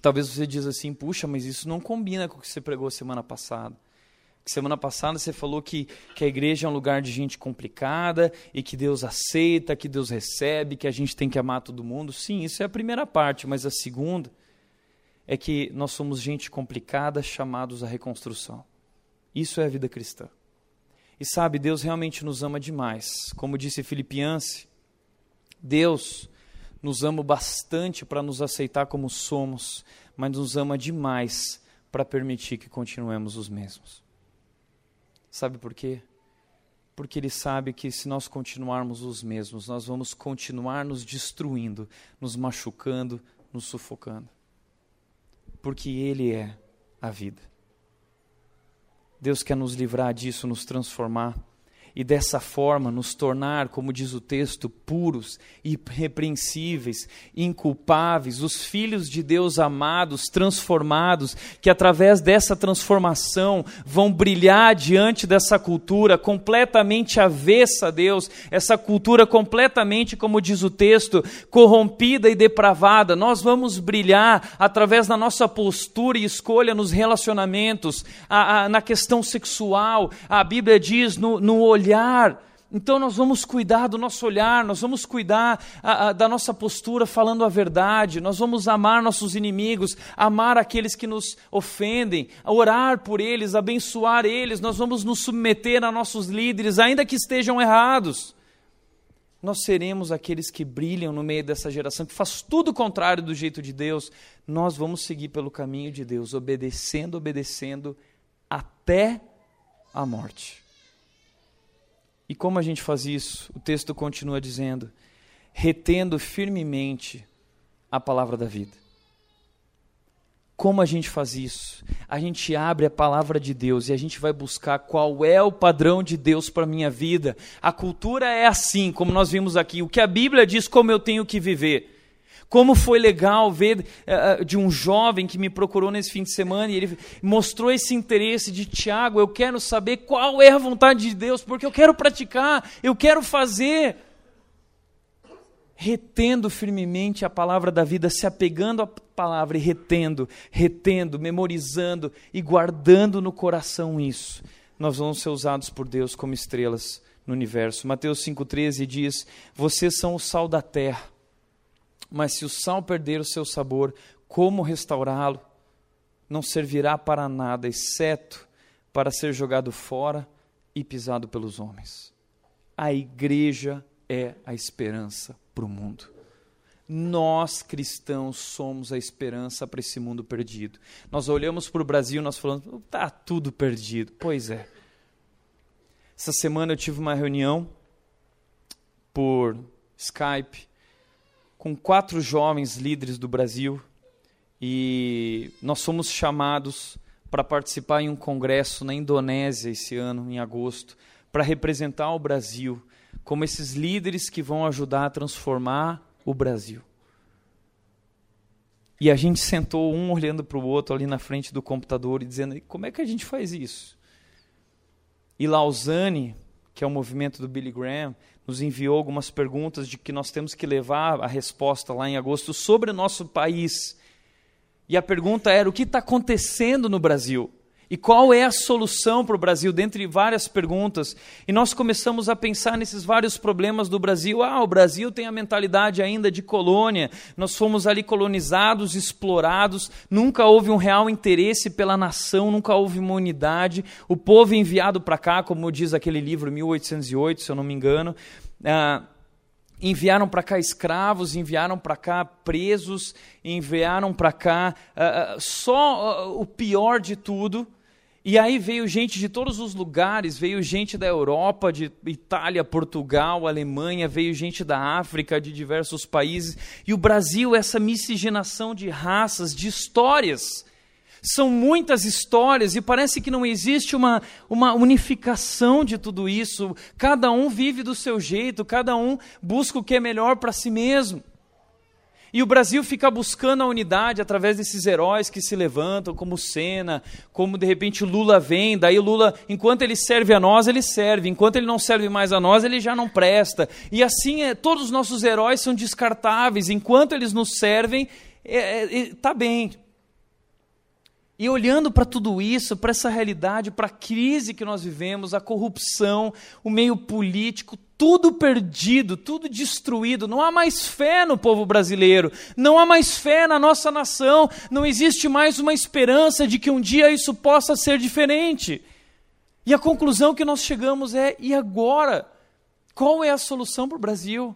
Talvez você diz assim, puxa, mas isso não combina com o que você pregou semana passada. Semana passada você falou que, que a igreja é um lugar de gente complicada e que Deus aceita, que Deus recebe, que a gente tem que amar todo mundo. Sim, isso é a primeira parte, mas a segunda é que nós somos gente complicada chamados à reconstrução. Isso é a vida cristã. E sabe, Deus realmente nos ama demais. Como disse Filipianse, Deus nos ama bastante para nos aceitar como somos, mas nos ama demais para permitir que continuemos os mesmos. Sabe por quê? Porque Ele sabe que se nós continuarmos os mesmos, nós vamos continuar nos destruindo, nos machucando, nos sufocando. Porque Ele é a vida. Deus quer nos livrar disso, nos transformar e dessa forma nos tornar, como diz o texto, puros, irrepreensíveis, inculpáveis, os filhos de Deus amados, transformados, que através dessa transformação vão brilhar diante dessa cultura completamente avessa a Deus, essa cultura completamente, como diz o texto, corrompida e depravada. Nós vamos brilhar através da nossa postura e escolha nos relacionamentos, a, a, na questão sexual. A Bíblia diz no, no olhar olhar. Então nós vamos cuidar do nosso olhar, nós vamos cuidar a, a, da nossa postura falando a verdade, nós vamos amar nossos inimigos, amar aqueles que nos ofendem, orar por eles, abençoar eles, nós vamos nos submeter a nossos líderes, ainda que estejam errados. Nós seremos aqueles que brilham no meio dessa geração, que faz tudo o contrário do jeito de Deus. Nós vamos seguir pelo caminho de Deus, obedecendo, obedecendo até a morte. E como a gente faz isso? O texto continua dizendo: retendo firmemente a palavra da vida. Como a gente faz isso? A gente abre a palavra de Deus e a gente vai buscar qual é o padrão de Deus para a minha vida. A cultura é assim, como nós vimos aqui. O que a Bíblia diz como eu tenho que viver. Como foi legal ver uh, de um jovem que me procurou nesse fim de semana e ele mostrou esse interesse de Tiago, eu quero saber qual é a vontade de Deus, porque eu quero praticar, eu quero fazer. Retendo firmemente a palavra da vida, se apegando à palavra e retendo, retendo, memorizando e guardando no coração isso. Nós vamos ser usados por Deus como estrelas no universo. Mateus 5,13 diz: Vocês são o sal da terra. Mas se o sal perder o seu sabor, como restaurá-lo? Não servirá para nada, exceto para ser jogado fora e pisado pelos homens. A igreja é a esperança para o mundo. Nós cristãos somos a esperança para esse mundo perdido. Nós olhamos para o Brasil, nós falamos, está tudo perdido. Pois é. Essa semana eu tive uma reunião por Skype com quatro jovens líderes do Brasil e nós fomos chamados para participar em um congresso na Indonésia esse ano, em agosto, para representar o Brasil como esses líderes que vão ajudar a transformar o Brasil. E a gente sentou um olhando para o outro ali na frente do computador e dizendo: como é que a gente faz isso? E Lausanne, que é o movimento do Billy Graham, nos enviou algumas perguntas de que nós temos que levar a resposta lá em agosto sobre o nosso país. E a pergunta era: o que está acontecendo no Brasil? E qual é a solução para o Brasil, dentre várias perguntas? E nós começamos a pensar nesses vários problemas do Brasil. Ah, o Brasil tem a mentalidade ainda de colônia, nós fomos ali colonizados, explorados, nunca houve um real interesse pela nação, nunca houve uma unidade. O povo enviado para cá, como diz aquele livro 1808, se eu não me engano. Ah, enviaram para cá escravos, enviaram para cá presos, enviaram para cá uh, só uh, o pior de tudo. E aí veio gente de todos os lugares, veio gente da Europa, de Itália, Portugal, Alemanha, veio gente da África, de diversos países. E o Brasil, essa miscigenação de raças, de histórias. São muitas histórias e parece que não existe uma, uma unificação de tudo isso. Cada um vive do seu jeito, cada um busca o que é melhor para si mesmo. E o Brasil fica buscando a unidade através desses heróis que se levantam, como Senna, como de repente Lula vem, daí Lula, enquanto ele serve a nós, ele serve, enquanto ele não serve mais a nós, ele já não presta. E assim é, todos os nossos heróis são descartáveis, enquanto eles nos servem, é, é, tá bem. E olhando para tudo isso, para essa realidade, para a crise que nós vivemos, a corrupção, o meio político, tudo perdido, tudo destruído, não há mais fé no povo brasileiro, não há mais fé na nossa nação, não existe mais uma esperança de que um dia isso possa ser diferente. E a conclusão que nós chegamos é: e agora? Qual é a solução para o Brasil?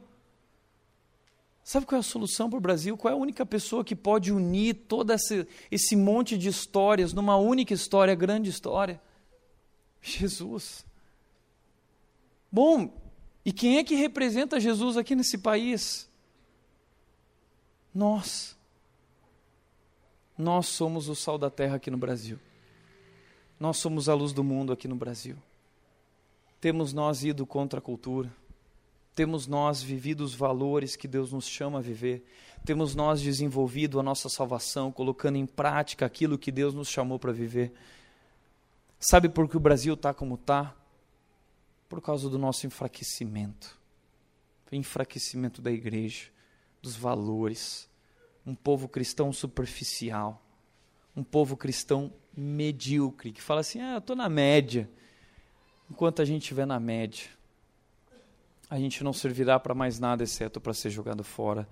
Sabe qual é a solução para o Brasil? Qual é a única pessoa que pode unir todo esse, esse monte de histórias numa única história, grande história? Jesus. Bom, e quem é que representa Jesus aqui nesse país? Nós. Nós somos o sal da terra aqui no Brasil. Nós somos a luz do mundo aqui no Brasil. Temos nós ido contra a cultura? Temos nós vivido os valores que Deus nos chama a viver? Temos nós desenvolvido a nossa salvação, colocando em prática aquilo que Deus nos chamou para viver? Sabe por que o Brasil está como está? Por causa do nosso enfraquecimento enfraquecimento da igreja, dos valores. Um povo cristão superficial, um povo cristão medíocre, que fala assim: ah, eu estou na média. Enquanto a gente estiver na média, a gente não servirá para mais nada exceto para ser jogado fora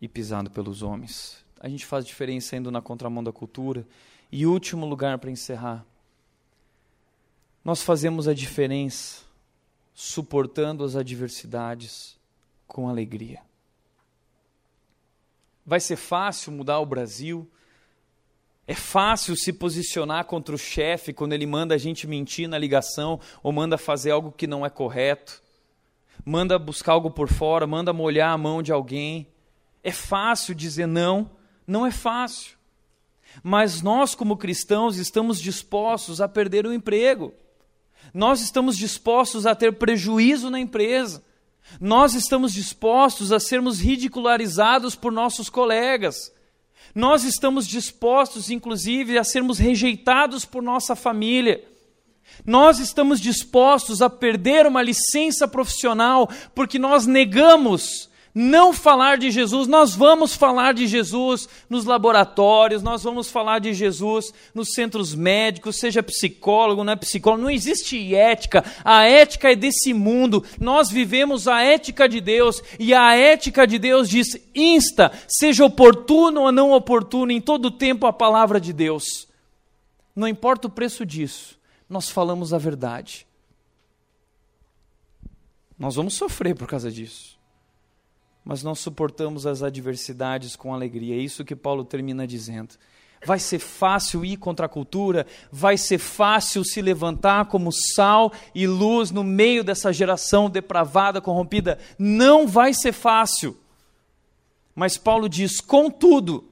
e pisado pelos homens. A gente faz diferença indo na contramão da cultura. E último lugar para encerrar. Nós fazemos a diferença suportando as adversidades com alegria. Vai ser fácil mudar o Brasil? É fácil se posicionar contra o chefe quando ele manda a gente mentir na ligação ou manda fazer algo que não é correto? Manda buscar algo por fora, manda molhar a mão de alguém. É fácil dizer não? Não é fácil. Mas nós, como cristãos, estamos dispostos a perder o emprego. Nós estamos dispostos a ter prejuízo na empresa. Nós estamos dispostos a sermos ridicularizados por nossos colegas. Nós estamos dispostos, inclusive, a sermos rejeitados por nossa família. Nós estamos dispostos a perder uma licença profissional porque nós negamos não falar de Jesus, nós vamos falar de Jesus nos laboratórios, nós vamos falar de Jesus nos centros médicos, seja psicólogo, não é psicólogo, não existe ética, a ética é desse mundo, nós vivemos a ética de Deus e a ética de Deus diz: insta, seja oportuno ou não oportuno, em todo tempo a palavra de Deus. Não importa o preço disso, nós falamos a verdade. Nós vamos sofrer por causa disso mas nós suportamos as adversidades com alegria. É isso que Paulo termina dizendo. Vai ser fácil ir contra a cultura, vai ser fácil se levantar como sal e luz no meio dessa geração depravada, corrompida. Não vai ser fácil. Mas Paulo diz: contudo,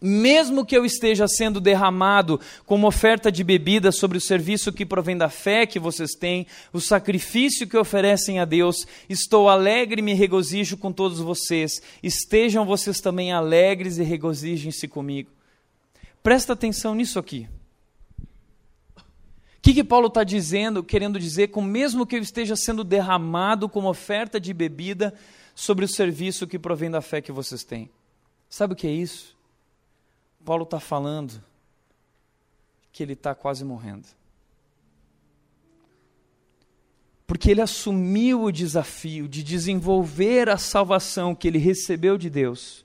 mesmo que eu esteja sendo derramado como oferta de bebida sobre o serviço que provém da fé que vocês têm, o sacrifício que oferecem a Deus, estou alegre e me regozijo com todos vocês. Estejam vocês também alegres e regozijem-se comigo. Presta atenção nisso aqui. O que, que Paulo está dizendo, querendo dizer, com mesmo que eu esteja sendo derramado como oferta de bebida sobre o serviço que provém da fé que vocês têm? Sabe o que é isso? Paulo está falando que ele está quase morrendo. Porque ele assumiu o desafio de desenvolver a salvação que ele recebeu de Deus.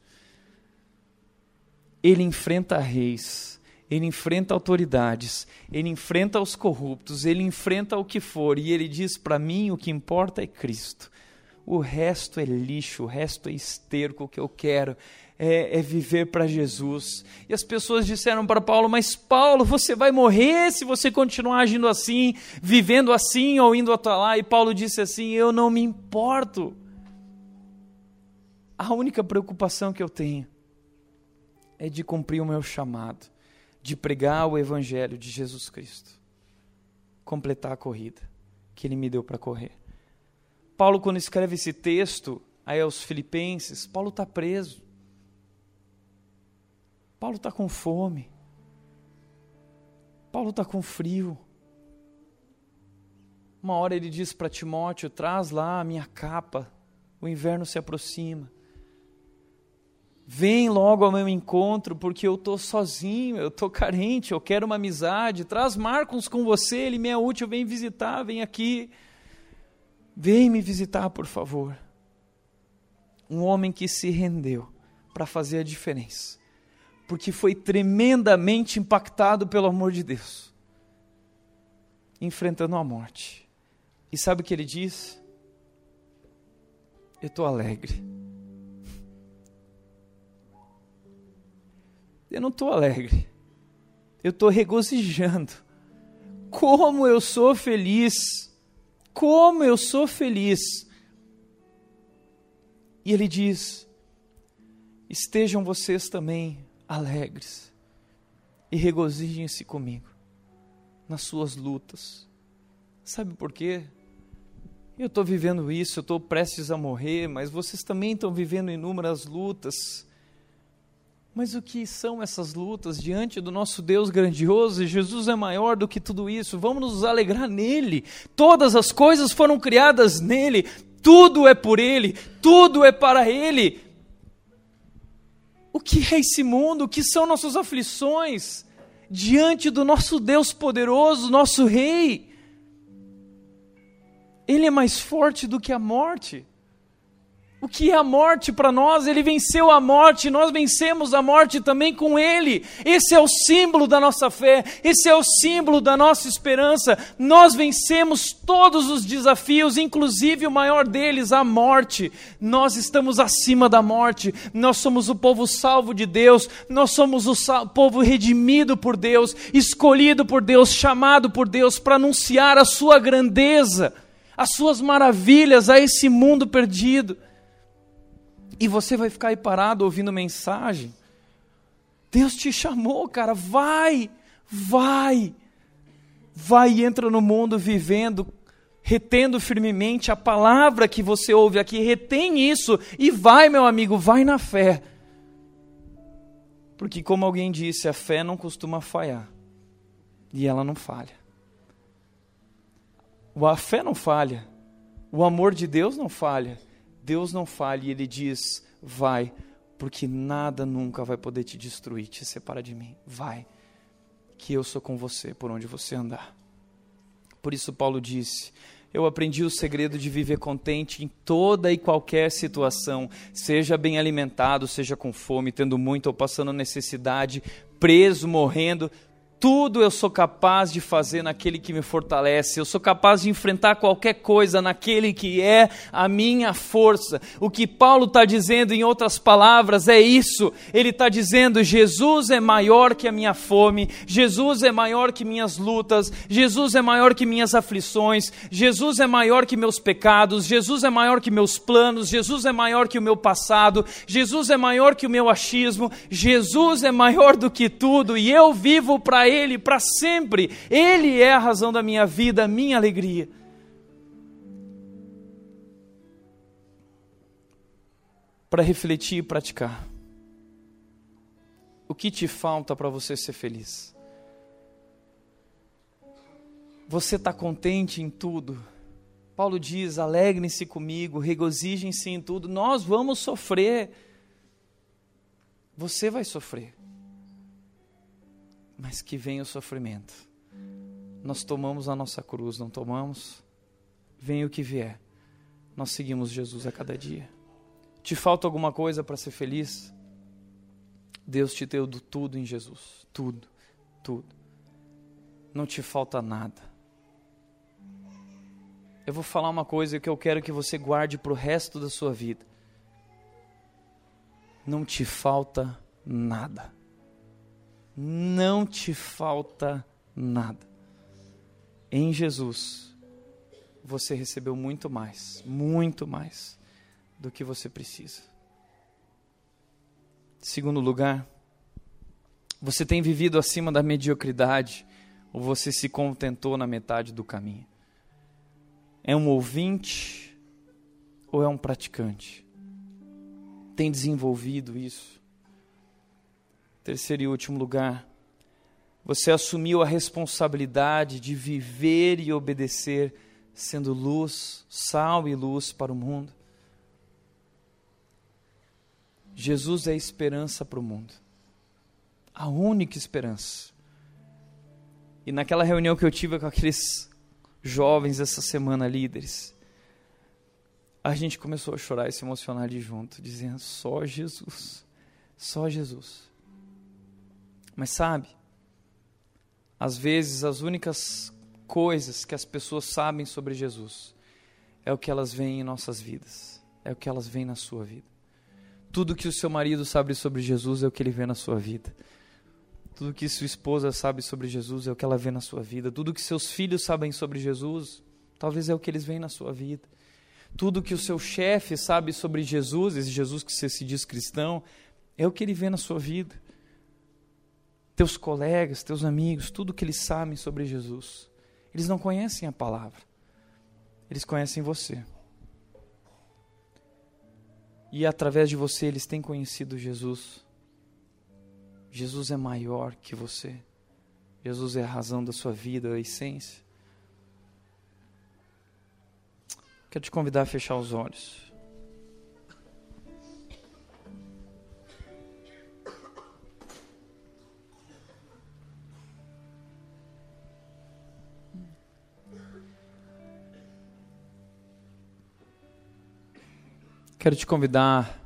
Ele enfrenta reis, ele enfrenta autoridades, ele enfrenta os corruptos, ele enfrenta o que for, e ele diz: para mim o que importa é Cristo. O resto é lixo, o resto é esterco, o que eu quero é, é viver para Jesus. E as pessoas disseram para Paulo: Mas Paulo, você vai morrer se você continuar agindo assim, vivendo assim ou indo até lá. E Paulo disse assim: Eu não me importo. A única preocupação que eu tenho é de cumprir o meu chamado, de pregar o Evangelho de Jesus Cristo, completar a corrida que Ele me deu para correr. Paulo, quando escreve esse texto aí aos Filipenses, Paulo está preso. Paulo está com fome. Paulo está com frio. Uma hora ele diz para Timóteo: traz lá a minha capa, o inverno se aproxima. Vem logo ao meu encontro, porque eu estou sozinho, eu estou carente, eu quero uma amizade. Traz Marcos com você, ele me é útil, vem visitar, vem aqui. Vem me visitar, por favor. Um homem que se rendeu para fazer a diferença porque foi tremendamente impactado pelo amor de Deus, enfrentando a morte. E sabe o que ele diz? Eu estou alegre. Eu não estou alegre, eu estou regozijando. Como eu sou feliz! Como eu sou feliz! E ele diz: estejam vocês também alegres. e regozijem-se comigo nas suas lutas. Sabe por quê? Eu estou vivendo isso, eu estou prestes a morrer, mas vocês também estão vivendo inúmeras lutas. Mas o que são essas lutas diante do nosso Deus grandioso? Jesus é maior do que tudo isso. Vamos nos alegrar nele. Todas as coisas foram criadas nele. Tudo é por ele. Tudo é para ele. O que é esse mundo? O que são nossas aflições diante do nosso Deus poderoso, nosso Rei? Ele é mais forte do que a morte. O que é a morte para nós? Ele venceu a morte, nós vencemos a morte também com Ele. Esse é o símbolo da nossa fé, esse é o símbolo da nossa esperança. Nós vencemos todos os desafios, inclusive o maior deles, a morte. Nós estamos acima da morte, nós somos o povo salvo de Deus, nós somos o povo redimido por Deus, escolhido por Deus, chamado por Deus para anunciar a Sua grandeza, as Suas maravilhas a esse mundo perdido e você vai ficar aí parado ouvindo mensagem. Deus te chamou, cara, vai, vai, vai e entra no mundo vivendo, retendo firmemente a palavra que você ouve aqui, retém isso e vai, meu amigo, vai na fé. Porque, como alguém disse, a fé não costuma falhar e ela não falha. A fé não falha, o amor de Deus não falha. Deus não falha e Ele diz: vai, porque nada nunca vai poder te destruir, te separar de mim. Vai, que eu sou com você por onde você andar. Por isso, Paulo disse: Eu aprendi o segredo de viver contente em toda e qualquer situação, seja bem alimentado, seja com fome, tendo muito ou passando necessidade, preso, morrendo, tudo eu sou capaz de fazer naquele que me fortalece. Eu sou capaz de enfrentar qualquer coisa naquele que é a minha força. O que Paulo está dizendo, em outras palavras, é isso. Ele está dizendo: Jesus é maior que a minha fome, Jesus é maior que minhas lutas, Jesus é maior que minhas aflições, Jesus é maior que meus pecados, Jesus é maior que meus planos, Jesus é maior que o meu passado, Jesus é maior que o meu achismo, Jesus é maior do que tudo e eu vivo para ele para sempre. Ele é a razão da minha vida, a minha alegria. Para refletir e praticar. O que te falta para você ser feliz? Você está contente em tudo? Paulo diz: alegrem-se comigo, regozijem-se em tudo. Nós vamos sofrer. Você vai sofrer mas que vem o sofrimento. Nós tomamos a nossa cruz, não tomamos? Vem o que vier. Nós seguimos Jesus a cada dia. Te falta alguma coisa para ser feliz? Deus te deu tudo em Jesus. Tudo, tudo. Não te falta nada. Eu vou falar uma coisa que eu quero que você guarde para o resto da sua vida. Não te falta nada não te falta nada. Em Jesus, você recebeu muito mais, muito mais do que você precisa. Segundo lugar, você tem vivido acima da mediocridade ou você se contentou na metade do caminho? É um ouvinte ou é um praticante? Tem desenvolvido isso? Terceiro e último lugar, você assumiu a responsabilidade de viver e obedecer, sendo luz, sal e luz para o mundo. Jesus é a esperança para o mundo, a única esperança. E naquela reunião que eu tive com aqueles jovens essa semana, líderes, a gente começou a chorar e se emocionar de junto, dizendo: só Jesus, só Jesus. Mas sabe, às vezes as únicas coisas que as pessoas sabem sobre Jesus é o que elas veem em nossas vidas, é o que elas veem na sua vida. Tudo que o seu marido sabe sobre Jesus é o que ele vê na sua vida. Tudo que sua esposa sabe sobre Jesus é o que ela vê na sua vida. Tudo que seus filhos sabem sobre Jesus, talvez é o que eles veem na sua vida. Tudo que o seu chefe sabe sobre Jesus, esse Jesus que você se diz cristão, é o que ele vê na sua vida. Teus colegas, teus amigos, tudo que eles sabem sobre Jesus. Eles não conhecem a palavra. Eles conhecem você. E através de você eles têm conhecido Jesus. Jesus é maior que você. Jesus é a razão da sua vida, a essência. Quero te convidar a fechar os olhos. Quero te convidar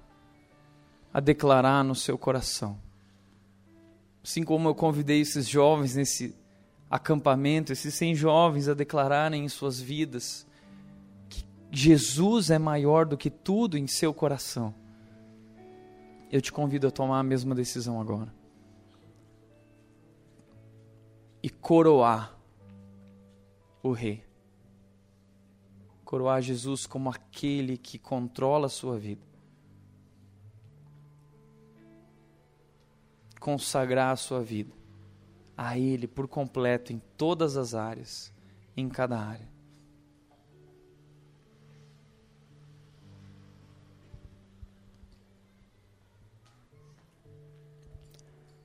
a declarar no seu coração. Assim como eu convidei esses jovens nesse acampamento, esses 100 jovens a declararem em suas vidas que Jesus é maior do que tudo em seu coração. Eu te convido a tomar a mesma decisão agora. E coroar o Rei coroar Jesus como aquele que controla a sua vida. Consagrar a sua vida a Ele por completo em todas as áreas, em cada área.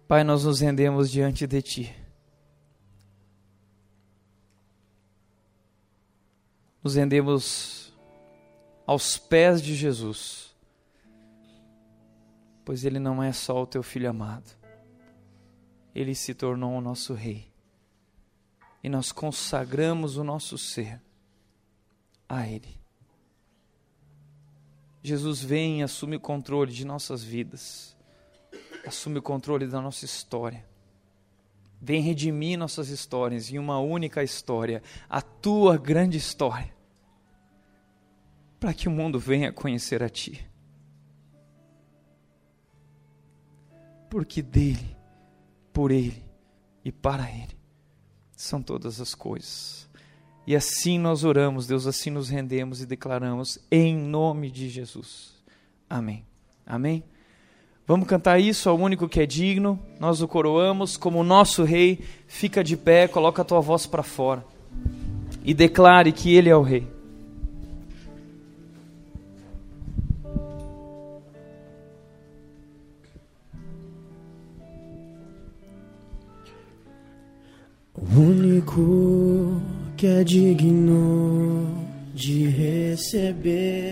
Pai, nós nos rendemos diante de Ti. Nos rendemos aos pés de Jesus, pois Ele não é só o teu filho amado, Ele se tornou o nosso Rei, e nós consagramos o nosso ser a Ele. Jesus vem e assume o controle de nossas vidas, assume o controle da nossa história. Vem redimir nossas histórias em uma única história, a tua grande história, para que o mundo venha conhecer a ti. Porque dele, por ele e para ele são todas as coisas. E assim nós oramos, Deus, assim nos rendemos e declaramos em nome de Jesus. Amém. Amém. Vamos cantar isso ao único que é digno. Nós o coroamos como nosso rei. Fica de pé, coloca a tua voz para fora e declare que ele é o rei. O único que é digno de receber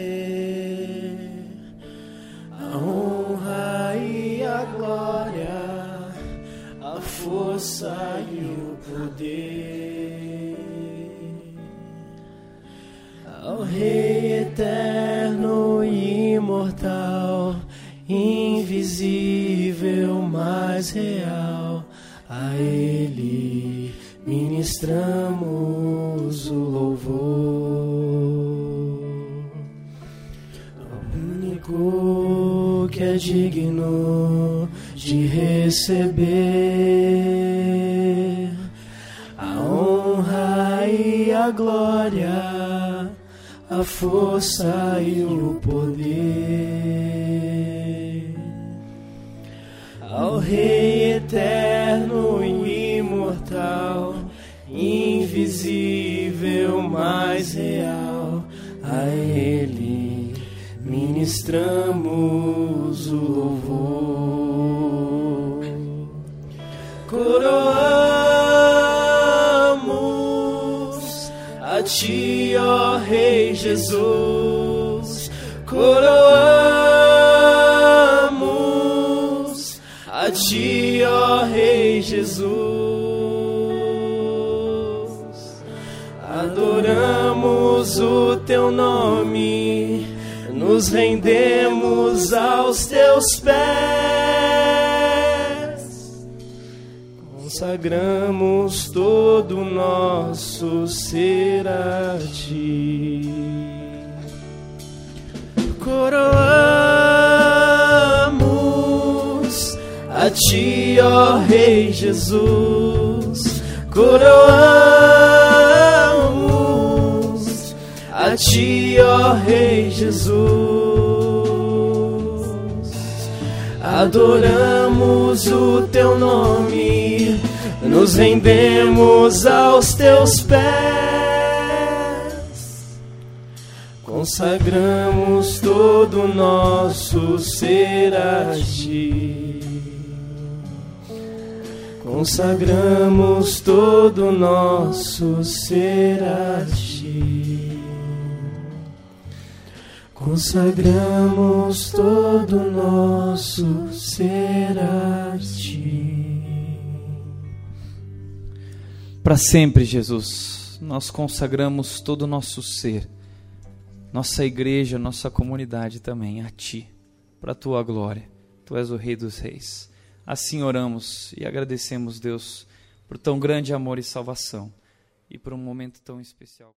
a honra e a glória, a força e o poder ao Rei eterno e imortal, invisível, mas real, a Ele ministramos o louvor. único que é digno de receber a honra e a glória, a força e o poder. Ao Rei eterno e imortal, invisível, mas real, a Ele ministramos louvor. Coroamos a Ti, ó Rei Jesus. Coroamos a Ti, ó Rei Jesus. Adoramos o Teu nome nos rendemos aos teus pés, consagramos todo o nosso ser a ti. Coroamos a ti, ó Rei Jesus, coroamos a ti, ó Rei Jesus Adoramos o teu nome, nos rendemos aos teus pés. Consagramos todo o nosso ser a ti. Consagramos todo o nosso ser a ti. Consagramos todo o nosso ser a ti. Para sempre, Jesus, nós consagramos todo o nosso ser, nossa igreja, nossa comunidade também a Ti, para a Tua glória. Tu és o Rei dos Reis. Assim oramos e agradecemos, Deus, por tão grande amor e salvação e por um momento tão especial.